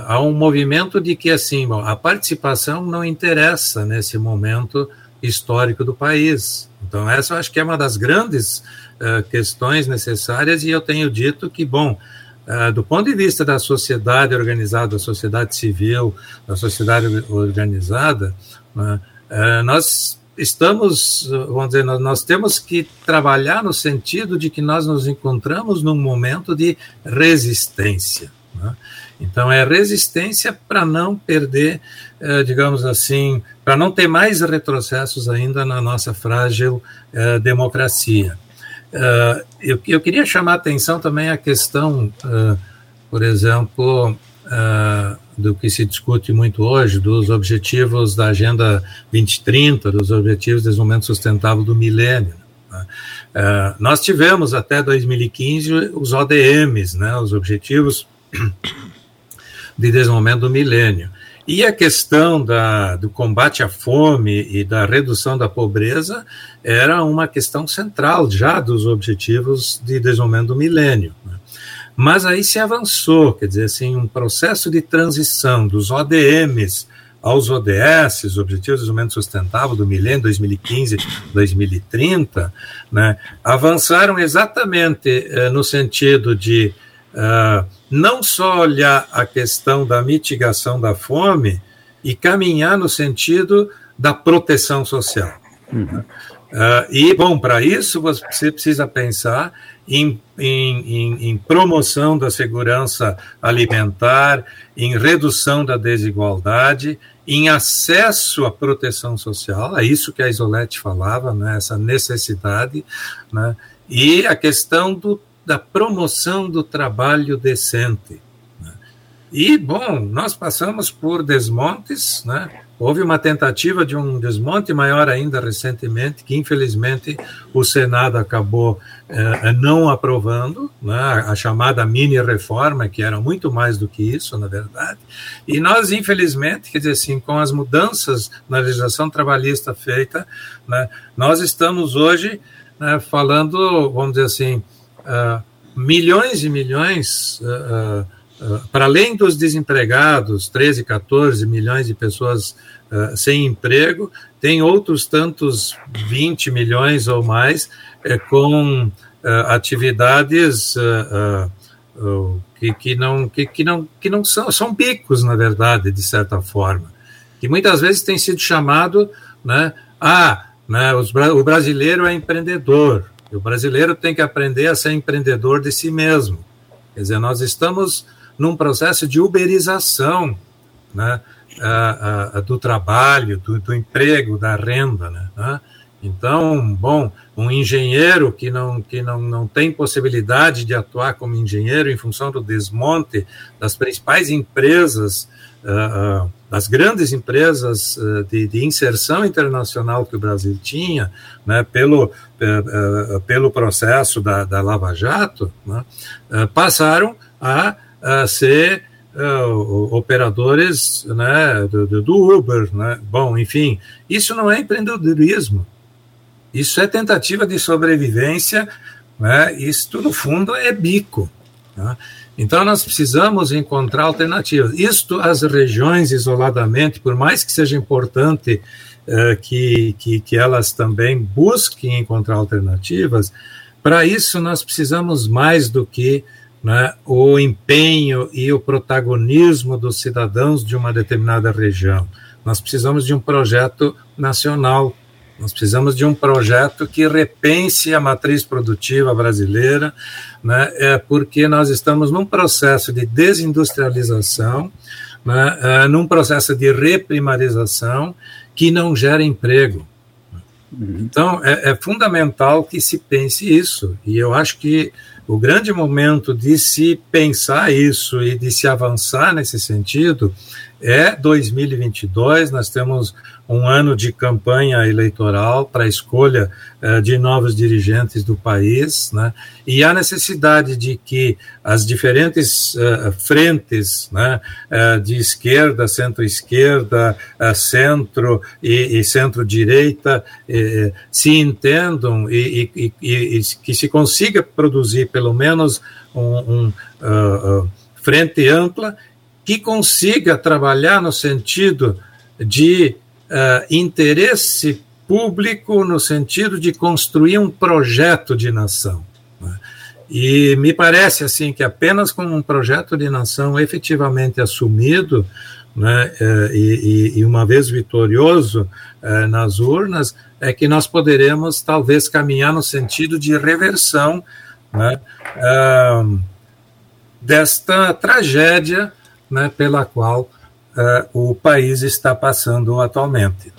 há um movimento de que assim, bom, a participação não interessa nesse momento histórico do país. Então, essa eu acho que é uma das grandes uh, questões necessárias, e eu tenho dito que, bom, do ponto de vista da sociedade organizada, da sociedade civil, da sociedade organizada, uh, nós estamos, vamos dizer, nós, nós, temos que trabalhar no sentido de que nós nos encontramos num momento de resistência. Né? Então, é resistência para não perder, eh, digamos assim, para não ter mais retrocessos ainda na nossa frágil eh, democracia. Eh, eu, eu, queria chamar a atenção também a questão, por exemplo, do que se discute muito hoje, dos objetivos da Agenda 2030, dos Objetivos de Desenvolvimento Sustentável do Milênio. Né? nós tivemos até 2015 os ODMs, né, os Objetivos de desenvolvimento do milênio. E a questão da, do combate à fome e da redução da pobreza era uma questão central já dos objetivos de desenvolvimento do milênio. Né? Mas aí se avançou, quer dizer, assim, um processo de transição dos ODMs aos ODS, Objetivos de Desenvolvimento Sustentável do milênio 2015-2030, né, avançaram exatamente eh, no sentido de uh, não só olhar a questão da mitigação da fome e caminhar no sentido da proteção social. Uhum. Uh, e, bom, para isso você precisa pensar em, em, em, promoção da segurança alimentar, em redução da desigualdade, em acesso à proteção social, é isso que a Isolete falava, né, essa necessidade, né, e a questão do da promoção do trabalho decente. Né? E, bom, nós passamos por desmontes, né? Houve uma tentativa de um desmonte maior ainda recentemente, que infelizmente o Senado acabou eh, não aprovando, né, a chamada mini-reforma, que era muito mais do que isso, na verdade. E nós, infelizmente, quer dizer assim, com as mudanças na legislação trabalhista feita, né, nós estamos hoje né, falando, vamos dizer assim, uh, milhões e milhões, uh, uh, para além dos desempregados, 13, 14 milhões de pessoas sem emprego, tem outros tantos 20 milhões ou mais eh, com atividades que, que, não, que, que, não, que não são, são bicos, na verdade, de certa forma, que muitas vezes tem sido chamado, né, ah, né, os, o brasileiro é empreendedor, o brasileiro tem que aprender a ser empreendedor de si mesmo. Quer dizer, nós estamos num processo de uberização né, a, a, do trabalho, do, do, emprego, da renda. Né, Então, bom, um engenheiro que, não, que não, não tem possibilidade de atuar como engenheiro em função do desmonte das principais empresas uh, das grandes empresas uh, de, de, inserção internacional que o Brasil tinha, né, pelo, uh, pelo processo da, da Lava Jato, né, passaram a, a ser operadores né, do, do Uber. Né? Bom, enfim, isso não é empreendedorismo, isso é tentativa de sobrevivência, né? Isto, no fundo, é bico. Né? Então, nós precisamos encontrar alternativas. Isto, as regiões isoladamente, por mais que seja importante uh, que, que, que elas também busquem encontrar alternativas, para isso nós precisamos mais do que né, o empenho e o protagonismo dos cidadãos de uma determinada região. Nós precisamos de um projeto nacional. Nós precisamos de um projeto que repense a matriz produtiva brasileira, né, é porque nós estamos num processo de desindustrialização, né, é, num processo de reprimarização que não gera emprego. Uhum. Então, é, é, fundamental que se pense isso, e eu acho que o grande momento de se pensar isso e de se avançar nesse sentido é 2022. Nós temos um ano de campanha eleitoral para a escolha uh, de novos dirigentes do país, né? e a necessidade de que as diferentes uh, frentes né, uh, de esquerda, centro-esquerda, centro e, e centro-direita se entendam e, e, e, que se consiga produzir pelo menos um, um frente ampla que consiga trabalhar no sentido de uh, interesse público, no sentido de construir um projeto de nação. Né? E me parece assim que apenas com um projeto de nação efetivamente assumido, né, eh, e, e, uma vez vitorioso eh, nas urnas, é que nós poderemos talvez caminhar no sentido de reversão né, desta tragédia né, pela qual uh, o país está passando atualmente.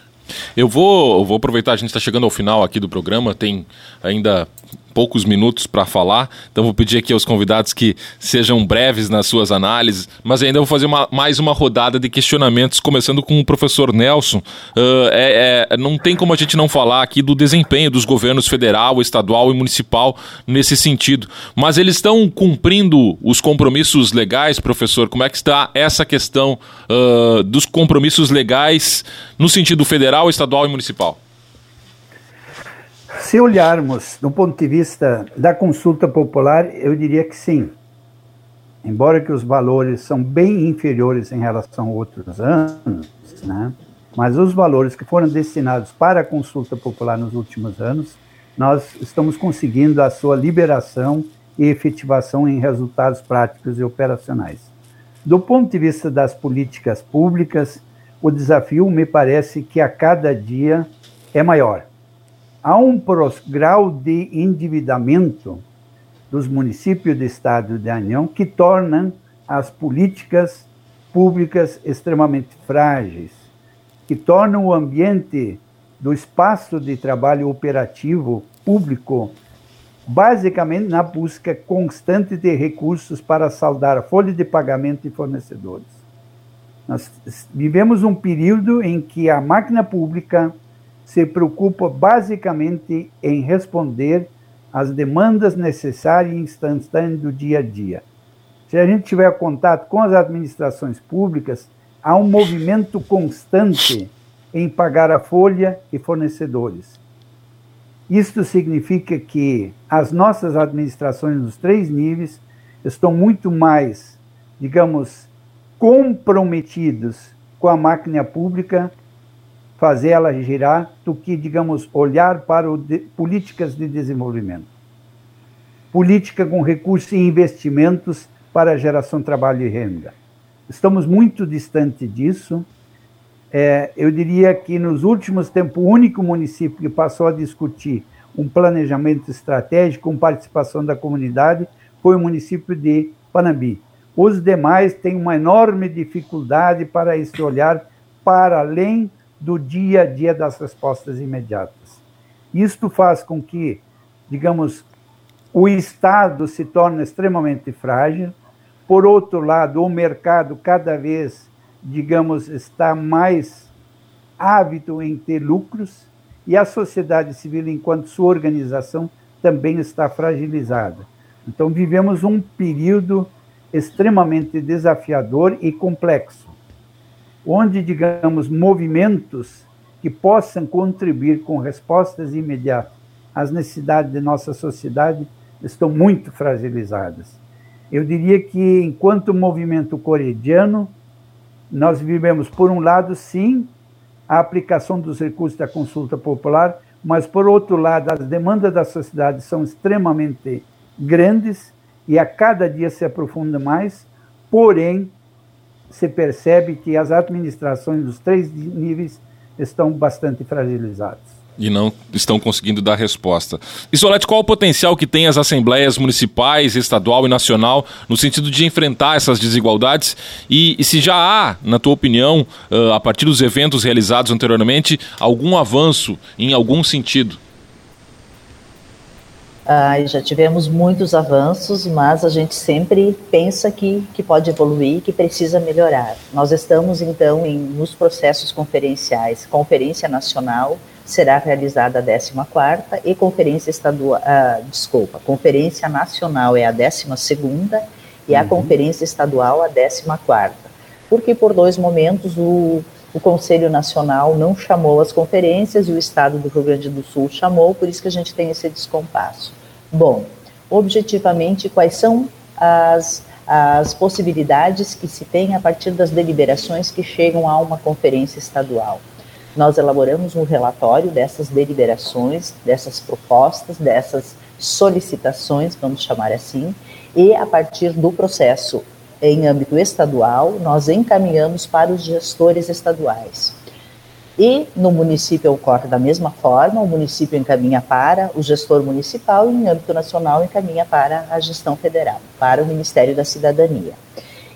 Eu vou, vou aproveitar, a gente está chegando ao final aqui do programa, tem ainda poucos minutos para falar, então vou pedir aqui aos convidados que sejam breves nas suas análises, mas ainda vou fazer uma, mais uma rodada de questionamentos, começando com o professor Nelson. Uh, é, é, não tem como a gente não falar aqui do desempenho dos governos federal, estadual e municipal nesse sentido, mas eles estão cumprindo os compromissos legais, professor? Como é que está essa questão uh, dos compromissos legais no sentido federal, estadual e municipal? Se olharmos do ponto de vista da consulta popular, eu diria que sim. Embora que os valores são bem inferiores em relação a outros anos, né? mas os valores que foram destinados para a consulta popular nos últimos anos, nós estamos conseguindo a sua liberação e efetivação em resultados práticos e operacionais. Do ponto de vista das políticas públicas, o desafio me parece que a cada dia é maior há um grau de endividamento dos municípios do Estado de União que tornam as políticas públicas extremamente frágeis, que tornam o ambiente do espaço de trabalho operativo público basicamente na busca constante de recursos para saldar a folha de pagamento de fornecedores. Nós vivemos um período em que a máquina pública se preocupa basicamente em responder às demandas necessárias e instantâneas do dia a dia. Se a gente tiver contato com as administrações públicas, há um movimento constante em pagar a folha e fornecedores. Isto significa que as nossas administrações nos três níveis estão muito mais, digamos, comprometidos com a máquina pública fazer ela girar do que, digamos, olhar para de, políticas de desenvolvimento. Política com recursos e investimentos para geração de trabalho e renda. Estamos muito distante disso. É, eu diria que nos últimos tempos, o único município que passou a discutir um planejamento estratégico com participação da comunidade foi o município de Panambi. Os demais têm uma enorme dificuldade para esse olhar para além do dia a dia das respostas imediatas. Isto faz com que, digamos, o Estado se torne extremamente frágil. Por outro lado, o mercado cada vez, digamos, está mais ávido em ter lucros e a sociedade civil, enquanto sua organização, também está fragilizada. Então, vivemos um período extremamente desafiador e complexo onde, digamos, movimentos que possam contribuir com respostas imediatas às necessidades de nossa sociedade estão muito fragilizadas. Eu diria que, enquanto movimento corediano, nós vivemos, por um lado, sim, a aplicação dos recursos da consulta popular, mas, por outro lado, as demandas da sociedade são extremamente grandes e a cada dia se aprofunda mais, porém, se percebe que as administrações dos três níveis estão bastante fragilizadas e não estão conseguindo dar resposta. Isolete, qual o potencial que tem as assembleias municipais, estadual e nacional no sentido de enfrentar essas desigualdades? E, e se já há, na tua opinião, uh, a partir dos eventos realizados anteriormente, algum avanço em algum sentido? Ah, já tivemos muitos avanços, mas a gente sempre pensa que, que pode evoluir, que precisa melhorar. Nós estamos, então, em, nos processos conferenciais, Conferência Nacional, será realizada a 14ª e Conferência Estadual, ah, desculpa, Conferência Nacional é a 12ª e a uhum. Conferência Estadual a 14ª. Porque por dois momentos o, o Conselho Nacional não chamou as conferências e o Estado do Rio Grande do Sul chamou, por isso que a gente tem esse descompasso. Bom, objetivamente, quais são as, as possibilidades que se tem a partir das deliberações que chegam a uma conferência estadual? Nós elaboramos um relatório dessas deliberações, dessas propostas, dessas solicitações, vamos chamar assim, e a partir do processo em âmbito estadual, nós encaminhamos para os gestores estaduais. E no município ocorre da mesma forma, o município encaminha para o gestor municipal e em âmbito nacional encaminha para a gestão federal, para o Ministério da Cidadania.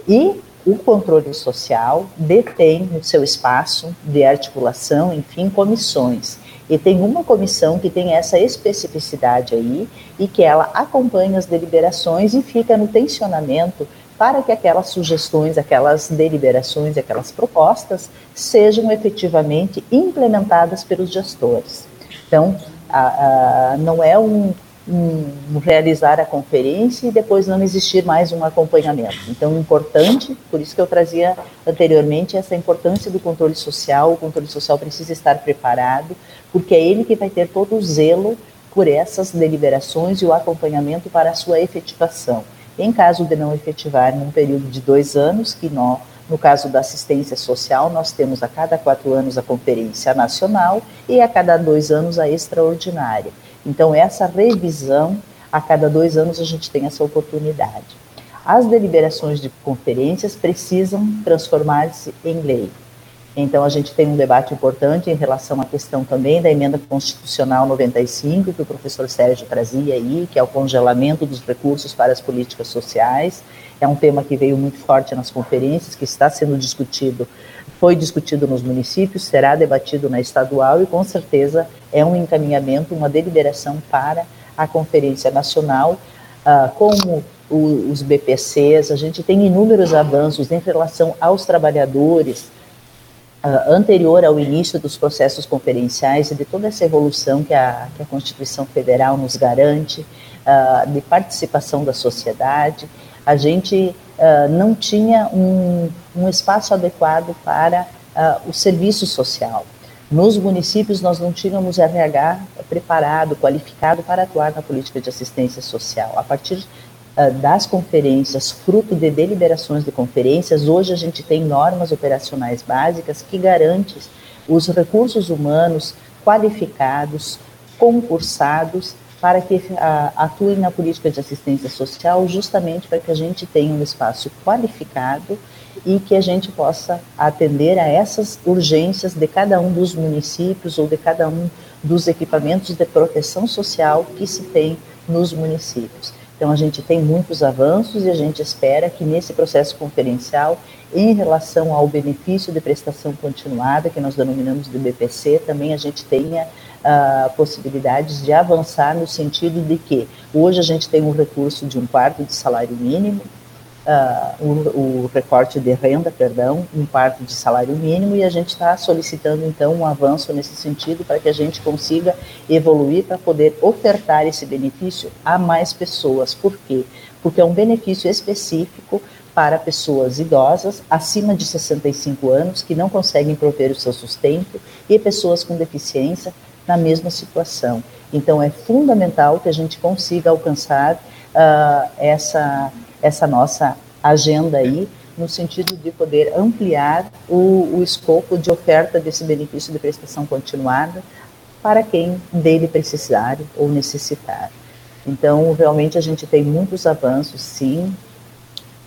E o controle social detém o seu espaço de articulação, enfim, comissões. E tem uma comissão que tem essa especificidade aí e que ela acompanha as deliberações e fica no tensionamento para que aquelas sugestões, aquelas deliberações, aquelas propostas sejam efetivamente implementadas pelos gestores. Então, a, a, não é um, um, realizar a conferência e depois não existir mais um acompanhamento. Então, importante, por isso que eu trazia anteriormente essa importância do controle social. O controle social precisa estar preparado, porque é ele que vai ter todo o zelo por essas deliberações e o acompanhamento para a sua efetivação. Em caso de não efetivar num período de dois anos, que nós, no caso da assistência social, nós temos a cada quatro anos a conferência nacional e a cada dois anos a extraordinária. Então, essa revisão, a cada dois anos a gente tem essa oportunidade. As deliberações de conferências precisam transformar-se em lei. Então, a gente tem um debate importante em relação à questão também da emenda constitucional 95, que o professor Sérgio trazia aí, que é o congelamento dos recursos para as políticas sociais. É um tema que veio muito forte nas conferências, que está sendo discutido, foi discutido nos municípios, será debatido na estadual e, com certeza, é um encaminhamento, uma deliberação para a Conferência Nacional, uh, como os BPCs, a gente tem inúmeros avanços em relação aos trabalhadores, uh, anterior ao início dos processos conferenciais e de toda essa evolução que a, que a Constituição Federal nos garante, uh, de participação da sociedade, a gente uh, não tinha um, um, espaço adequado para o serviço social. Nos municípios, nós não tínhamos RH preparado, qualificado para atuar na política de assistência social. A partir ah, das conferências, fruto de deliberações de conferências, hoje a gente tem normas operacionais básicas que garantem os recursos humanos qualificados, concursados, para que uh, atuem na política de assistência social, justamente para que a gente tenha um espaço qualificado e que a gente possa atender a essas urgências de cada um dos municípios ou de cada um dos equipamentos de proteção social que se tem nos municípios. Então, a gente tem muitos avanços e a gente espera que nesse processo conferencial, em relação ao benefício de prestação continuada, que nós denominamos de BPC, também a gente tenha uh, possibilidades de avançar no sentido de que hoje a gente tem um recurso de um quarto de salário mínimo, uh, o, o, recorte de renda, perdão, um quarto de salário mínimo, e a gente está solicitando então um avanço nesse sentido para que a gente consiga evoluir para poder ofertar esse benefício a mais pessoas. Por quê? Porque é um benefício específico para pessoas idosas acima de 65 anos que não conseguem prover o seu sustento e pessoas com deficiência na mesma situação. Então, é fundamental que a gente consiga alcançar uh, essa essa nossa agenda aí, no sentido de poder ampliar o, o escopo de oferta desse benefício de prestação continuada para quem dele precisar ou necessitar. Então, realmente, a gente tem muitos avanços, sim.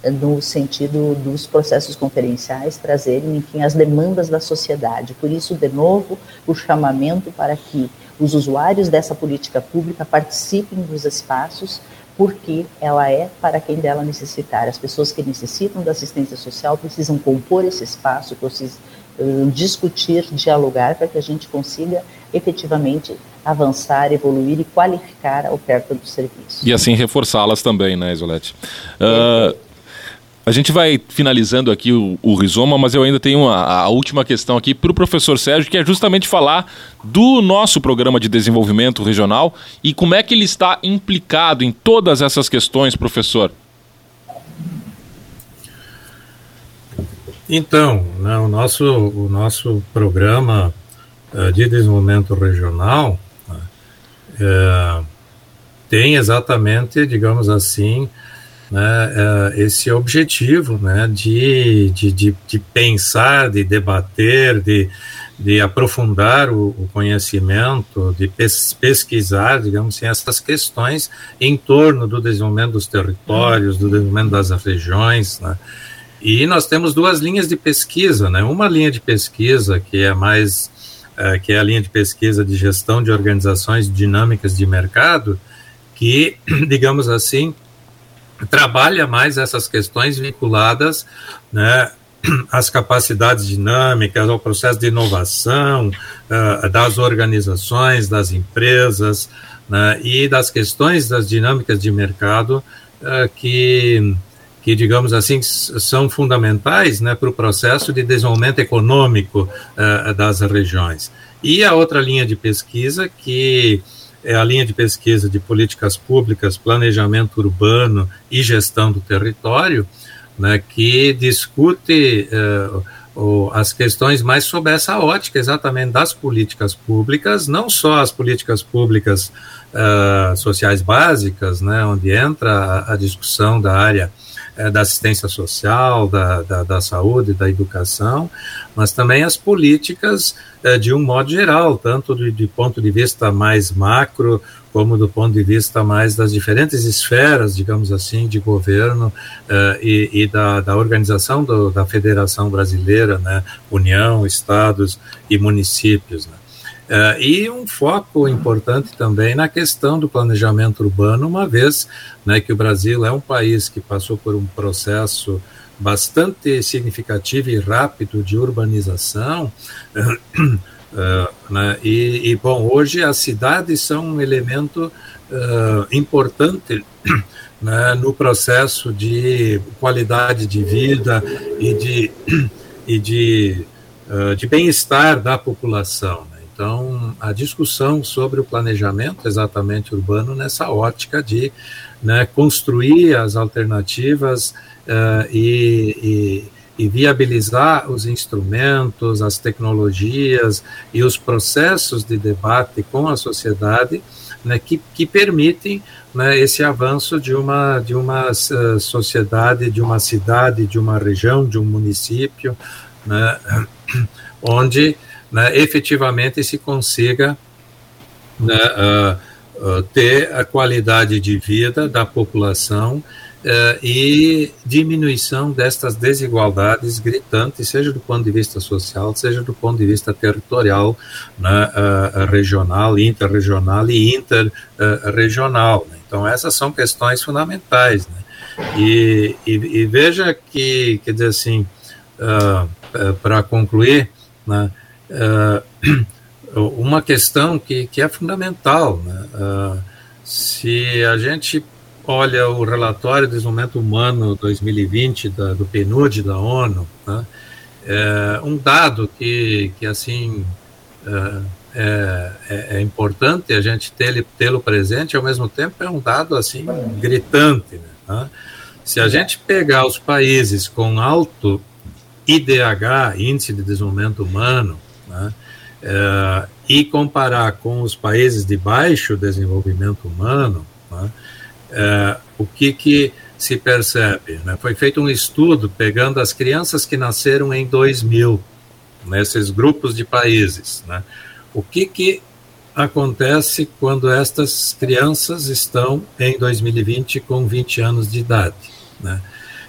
no sentido dos processos conferenciais trazerem, enfim, as demandas da sociedade. Por isso, de novo, o chamamento para que os usuários dessa política pública participem dos espaços, porque ela é para quem dela necessitar. As pessoas que necessitam da assistência social precisam compor esse espaço, precisam eh, discutir, dialogar, para que a gente consiga efetivamente avançar, evoluir e qualificar a oferta do serviço. E assim reforçá-las também, né, Isolete? Uh, a gente vai finalizando aqui o, o rizoma, mas eu ainda tenho a, a última questão aqui para o professor Sérgio, que é justamente falar do nosso programa de desenvolvimento regional e como é que ele está implicado em todas essas questões, professor. Então, né, o, nosso, o nosso programa uh, de desenvolvimento regional uh, tem exatamente, digamos assim, né, é, esse objetivo né, de, de, de, de, pensar, de debater, de, de aprofundar o, o conhecimento, de pes, pesquisar, digamos assim, essas questões em torno do desenvolvimento dos territórios, do desenvolvimento das regiões. Né. E nós temos duas linhas de pesquisa, né, uma linha de pesquisa que é mais, é, que é a linha de pesquisa de gestão de organizações dinâmicas de mercado, que, digamos assim, trabalha mais essas questões vinculadas né, às capacidades dinâmicas, ao processo de inovação uh, das organizações, das empresas né, e das questões das dinâmicas de mercado uh, que, que, digamos assim, são fundamentais né, para o processo de desenvolvimento econômico uh, das regiões. E a outra linha de pesquisa que é a linha de pesquisa de políticas públicas, planejamento urbano e gestão do território, né, que discute o, as questões mais sob essa ótica exatamente das políticas públicas, não só as políticas públicas uh, sociais básicas, né, onde entra a, a discussão da área é, da assistência social, da, da, da, saúde, da educação, mas também as políticas é, de um modo geral, tanto de, de, ponto de vista mais macro, como do ponto de vista mais das diferentes esferas, digamos assim, de governo é, e, e da, da, organização do, da Federação Brasileira, né, União, Estados e municípios. Né. Uh, e um foco importante também na questão do planejamento urbano, uma vez né, que o Brasil é um país que passou por um processo bastante significativo e rápido de urbanização. Uh, né, e, e, bom, hoje as cidades são um elemento uh, importante né, no processo de qualidade de vida e de, e de, de bem-estar da população. Então, a discussão sobre o planejamento exatamente urbano nessa ótica de né, construir as alternativas uh, e, e, e, viabilizar os instrumentos, as tecnologias e os processos de debate com a sociedade né, que, que permitem né, esse avanço de uma, de uma uh, sociedade, de uma cidade, de uma região, de um município, né, onde né, efetivamente se consiga né, uh, uh, ter a qualidade de vida da população uh, e diminuição destas desigualdades gritantes, seja do ponto de vista social, seja do ponto de vista territorial, né, regional, interregional e interregional. Né? Então, essas são questões fundamentais. Né? E, e, e, veja que, quer dizer assim, para concluir, né, uh, uma questão que, que é fundamental. Né? Uh, se a gente olha o relatório de desenvolvimento humano 2020 da, do PNUD da ONU, né? é um dado que, que assim é, é, é importante a gente tê-lo tê presente, ao mesmo tempo é um dado assim gritante. Né? Se a gente pegar os países com alto IDH, Índice de Desenvolvimento Humano, né? É, e comparar com os países de baixo desenvolvimento humano, né? é, o que, que se percebe? Né? Foi feito um estudo pegando as crianças que nasceram em 2000, nesses grupos de países. Né? O que, que acontece quando estas crianças estão em 2020 com 20 anos de idade? Né?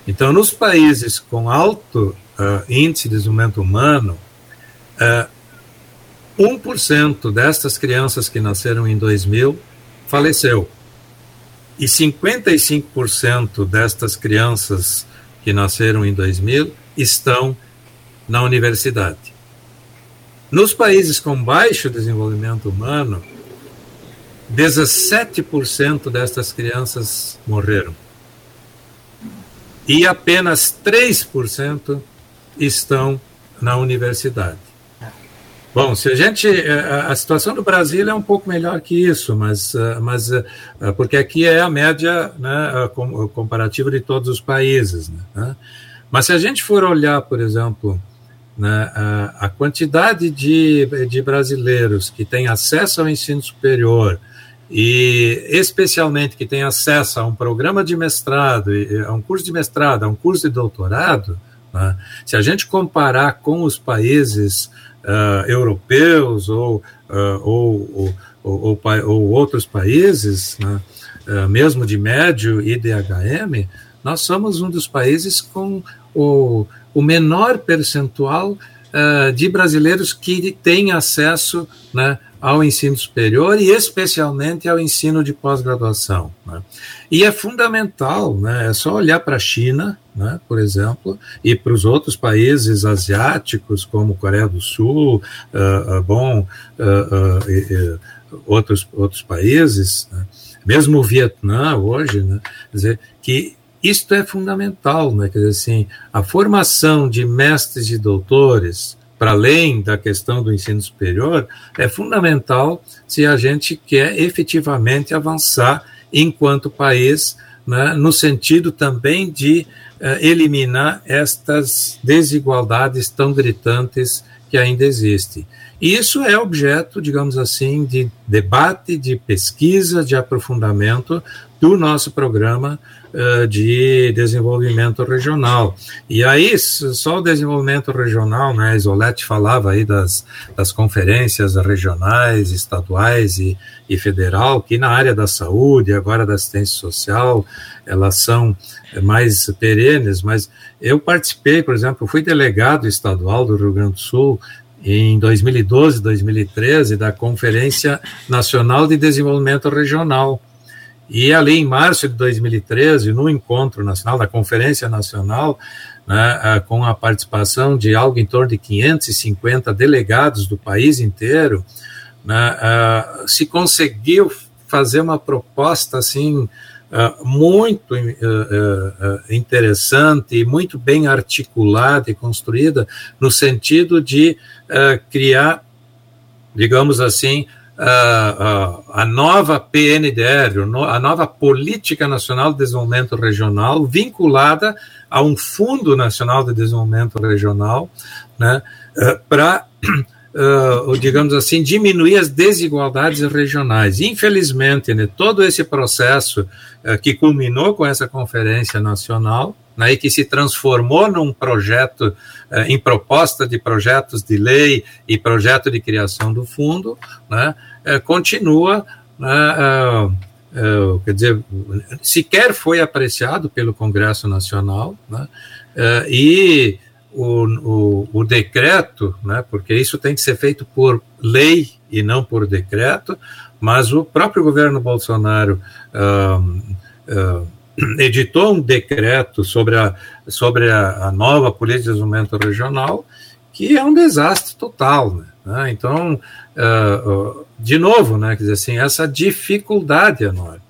Então, nos países com alto uh, índice de desenvolvimento humano, uh, 1% destas crianças que nasceram em 2000 faleceu. E 55% destas crianças que nasceram em 2000 estão na universidade. Nos países com baixo desenvolvimento humano, 17% destas crianças morreram. E apenas 3% estão na universidade. Bom, se a gente. Eh, a situação do Brasil é um pouco melhor que isso, mas, eh, mas eh, porque aqui é a média né, comparativa de todos os países. Né? Mas se a gente for olhar, por exemplo, né, a, a, quantidade de, de brasileiros que têm acesso ao ensino superior, e especialmente que têm acesso a um programa de mestrado, a um curso de mestrado, a um curso de doutorado, né, se a gente comparar com os países uh, europeus ou, uh, ou, ou, ou, outros países, né, uh, mesmo de médio IDHM, nós somos um dos países com o, o menor percentual de brasileiros que têm acesso né, ao ensino superior e especialmente ao ensino de pós-graduação. Né? E é fundamental, né? é só olhar para a China, né, por exemplo, e para os outros países asiáticos, como Coreia do Sul, uh, uh, bom, uh, outros, outros países, né? mesmo o Vietnã hoje, né, quer dizer, que isto é fundamental, né, quer dizer assim, a formação de mestres e doutores, para além da questão do ensino superior, é fundamental se a gente quer efetivamente avançar enquanto país, né, no sentido também de uh, eliminar estas desigualdades tão gritantes que ainda existem. E isso é objeto, digamos assim, de debate, de pesquisa, de aprofundamento do nosso programa de desenvolvimento regional. E aí, só o desenvolvimento regional, né, Isolete falava aí das, das conferências regionais, estaduais e, e federal, que na área da saúde, agora da assistência social, elas são mais perenes, mas eu participei, por exemplo, fui delegado estadual do Rio Grande do Sul em 2012, 2013, da Conferência Nacional de Desenvolvimento Regional, e ali em março de 2013, no encontro nacional, da Conferência Nacional, né, com a participação de algo em torno de 550 delegados do país inteiro, né, se conseguiu fazer uma proposta assim muito interessante e muito bem articulada e construída no sentido de criar, digamos assim, uh, a nova PNDR, a nova Política Nacional de Desenvolvimento Regional, vinculada a um Fundo Nacional de Desenvolvimento Regional, né, uh, para, uh, digamos assim, diminuir as desigualdades regionais. Infelizmente, né, todo esse processo que culminou com essa conferência nacional, né, que se transformou num projeto, eh, em proposta de projetos de lei e projeto de criação do fundo, né, eh, continua, né, eh, eh quer dizer, sequer foi apreciado pelo Congresso Nacional, né, eh, e o, o, o, decreto, né, porque isso tem que ser feito por lei e não por decreto, mas o próprio governo Bolsonaro uh, editou um decreto sobre a, sobre a, a, nova política de desenvolvimento regional, que é um desastre total. Né? né? Então, uh, de novo, né, quer dizer assim, essa dificuldade enorme.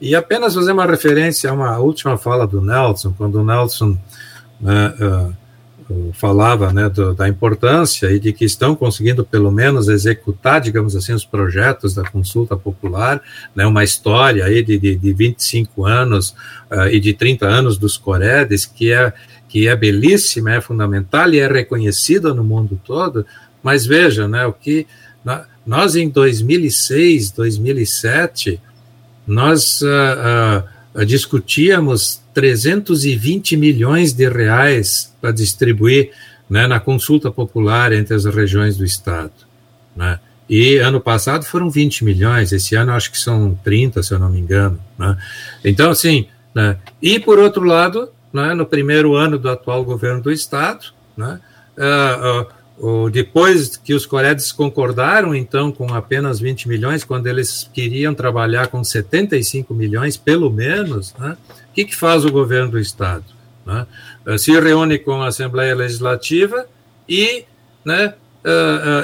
E apenas fazer uma referência a uma última fala do Nelson, quando o Nelson uh, falava né, do, da importância e de que estão conseguindo pelo menos executar, digamos assim, os projetos da consulta popular, né, uma história aí de, de, de 25 anos uh, e de 30 anos dos Coredes, que é, que é belíssima, é fundamental e é reconhecida no mundo todo, mas veja, né, o que nós em 2006, 2007, nós uh, uh, discutíamos 320 milhões de reais para distribuir né, na consulta popular entre as regiões do Estado. Né? E ano passado foram 20 milhões, esse ano acho que são 30, se eu não me engano. Né? Então, assim, né? e por outro lado, né, no primeiro ano do atual governo do Estado. Uh, uh, depois que os Coredes concordaram, então, com apenas 20 milhões, quando eles queriam trabalhar com 75 milhões, pelo menos, né, o que, que faz o governo do Estado? Né? Uh, se reúne com a Assembleia Legislativa e né,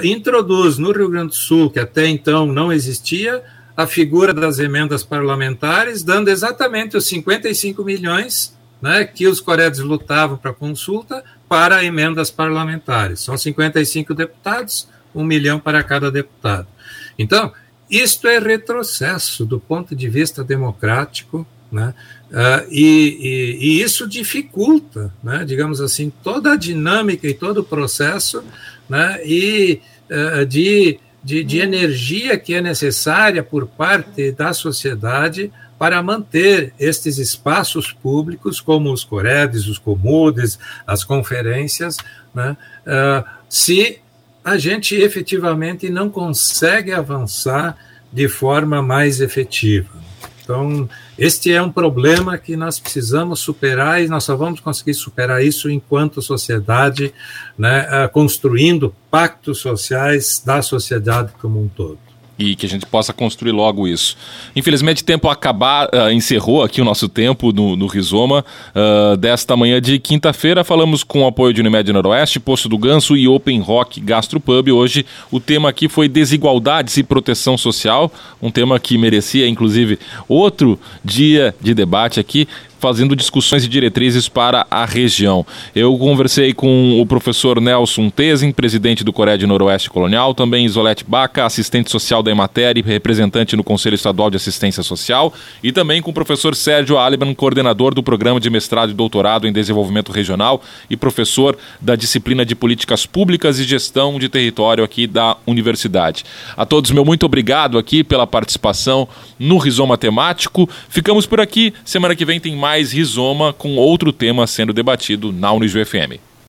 introduz no Rio Grande do Sul, que até então não existia, a figura das emendas parlamentares, dando exatamente os 55 milhões né, que os coreanos lutavam para consulta para emendas parlamentares. São 55 deputados, um milhão para cada deputado. Então, isto é retrocesso do ponto de vista democrático, né, uh, e, e, e, isso dificulta, né, digamos assim, toda a dinâmica e todo o processo né, e, uh, de de, de energia que é necessária por parte da sociedade para manter estes espaços públicos, como os coredes, os comudes, as conferências, né, uh, se a gente efetivamente não consegue avançar de forma mais efetiva. Então, este é um problema que nós precisamos superar e nós só vamos conseguir superar isso enquanto sociedade, né, ah, construindo pactos sociais da sociedade como um todo e que a gente possa construir logo isso. Infelizmente, o tempo acabar, uh, encerrou aqui o nosso tempo no, no Rizoma. Uh, desta manhã de quinta-feira, falamos com o apoio de Unimed Noroeste, Poço do Ganso e Open Rock Gastropub. Hoje o tema aqui foi desigualdades e proteção social, um tema que merecia, inclusive, outro dia de debate aqui fazendo discussões e diretrizes para a região. Eu conversei com o professor Nelson Tesin, presidente do Coreia de Noroeste Colonial, também Isolete Baca, assistente social da Emater e representante no Conselho Estadual de Assistência Social, e também com o professor Sérgio Aliban, coordenador do Programa de Mestrado e Doutorado em Desenvolvimento Regional e professor da disciplina de Políticas Públicas e Gestão de Território aqui da Universidade. A todos, meu muito obrigado aqui pela participação no Rizoma Temático. Ficamos por aqui. Semana que vem tem mais mais Rizoma com outro tema sendo debatido na Unisv FM.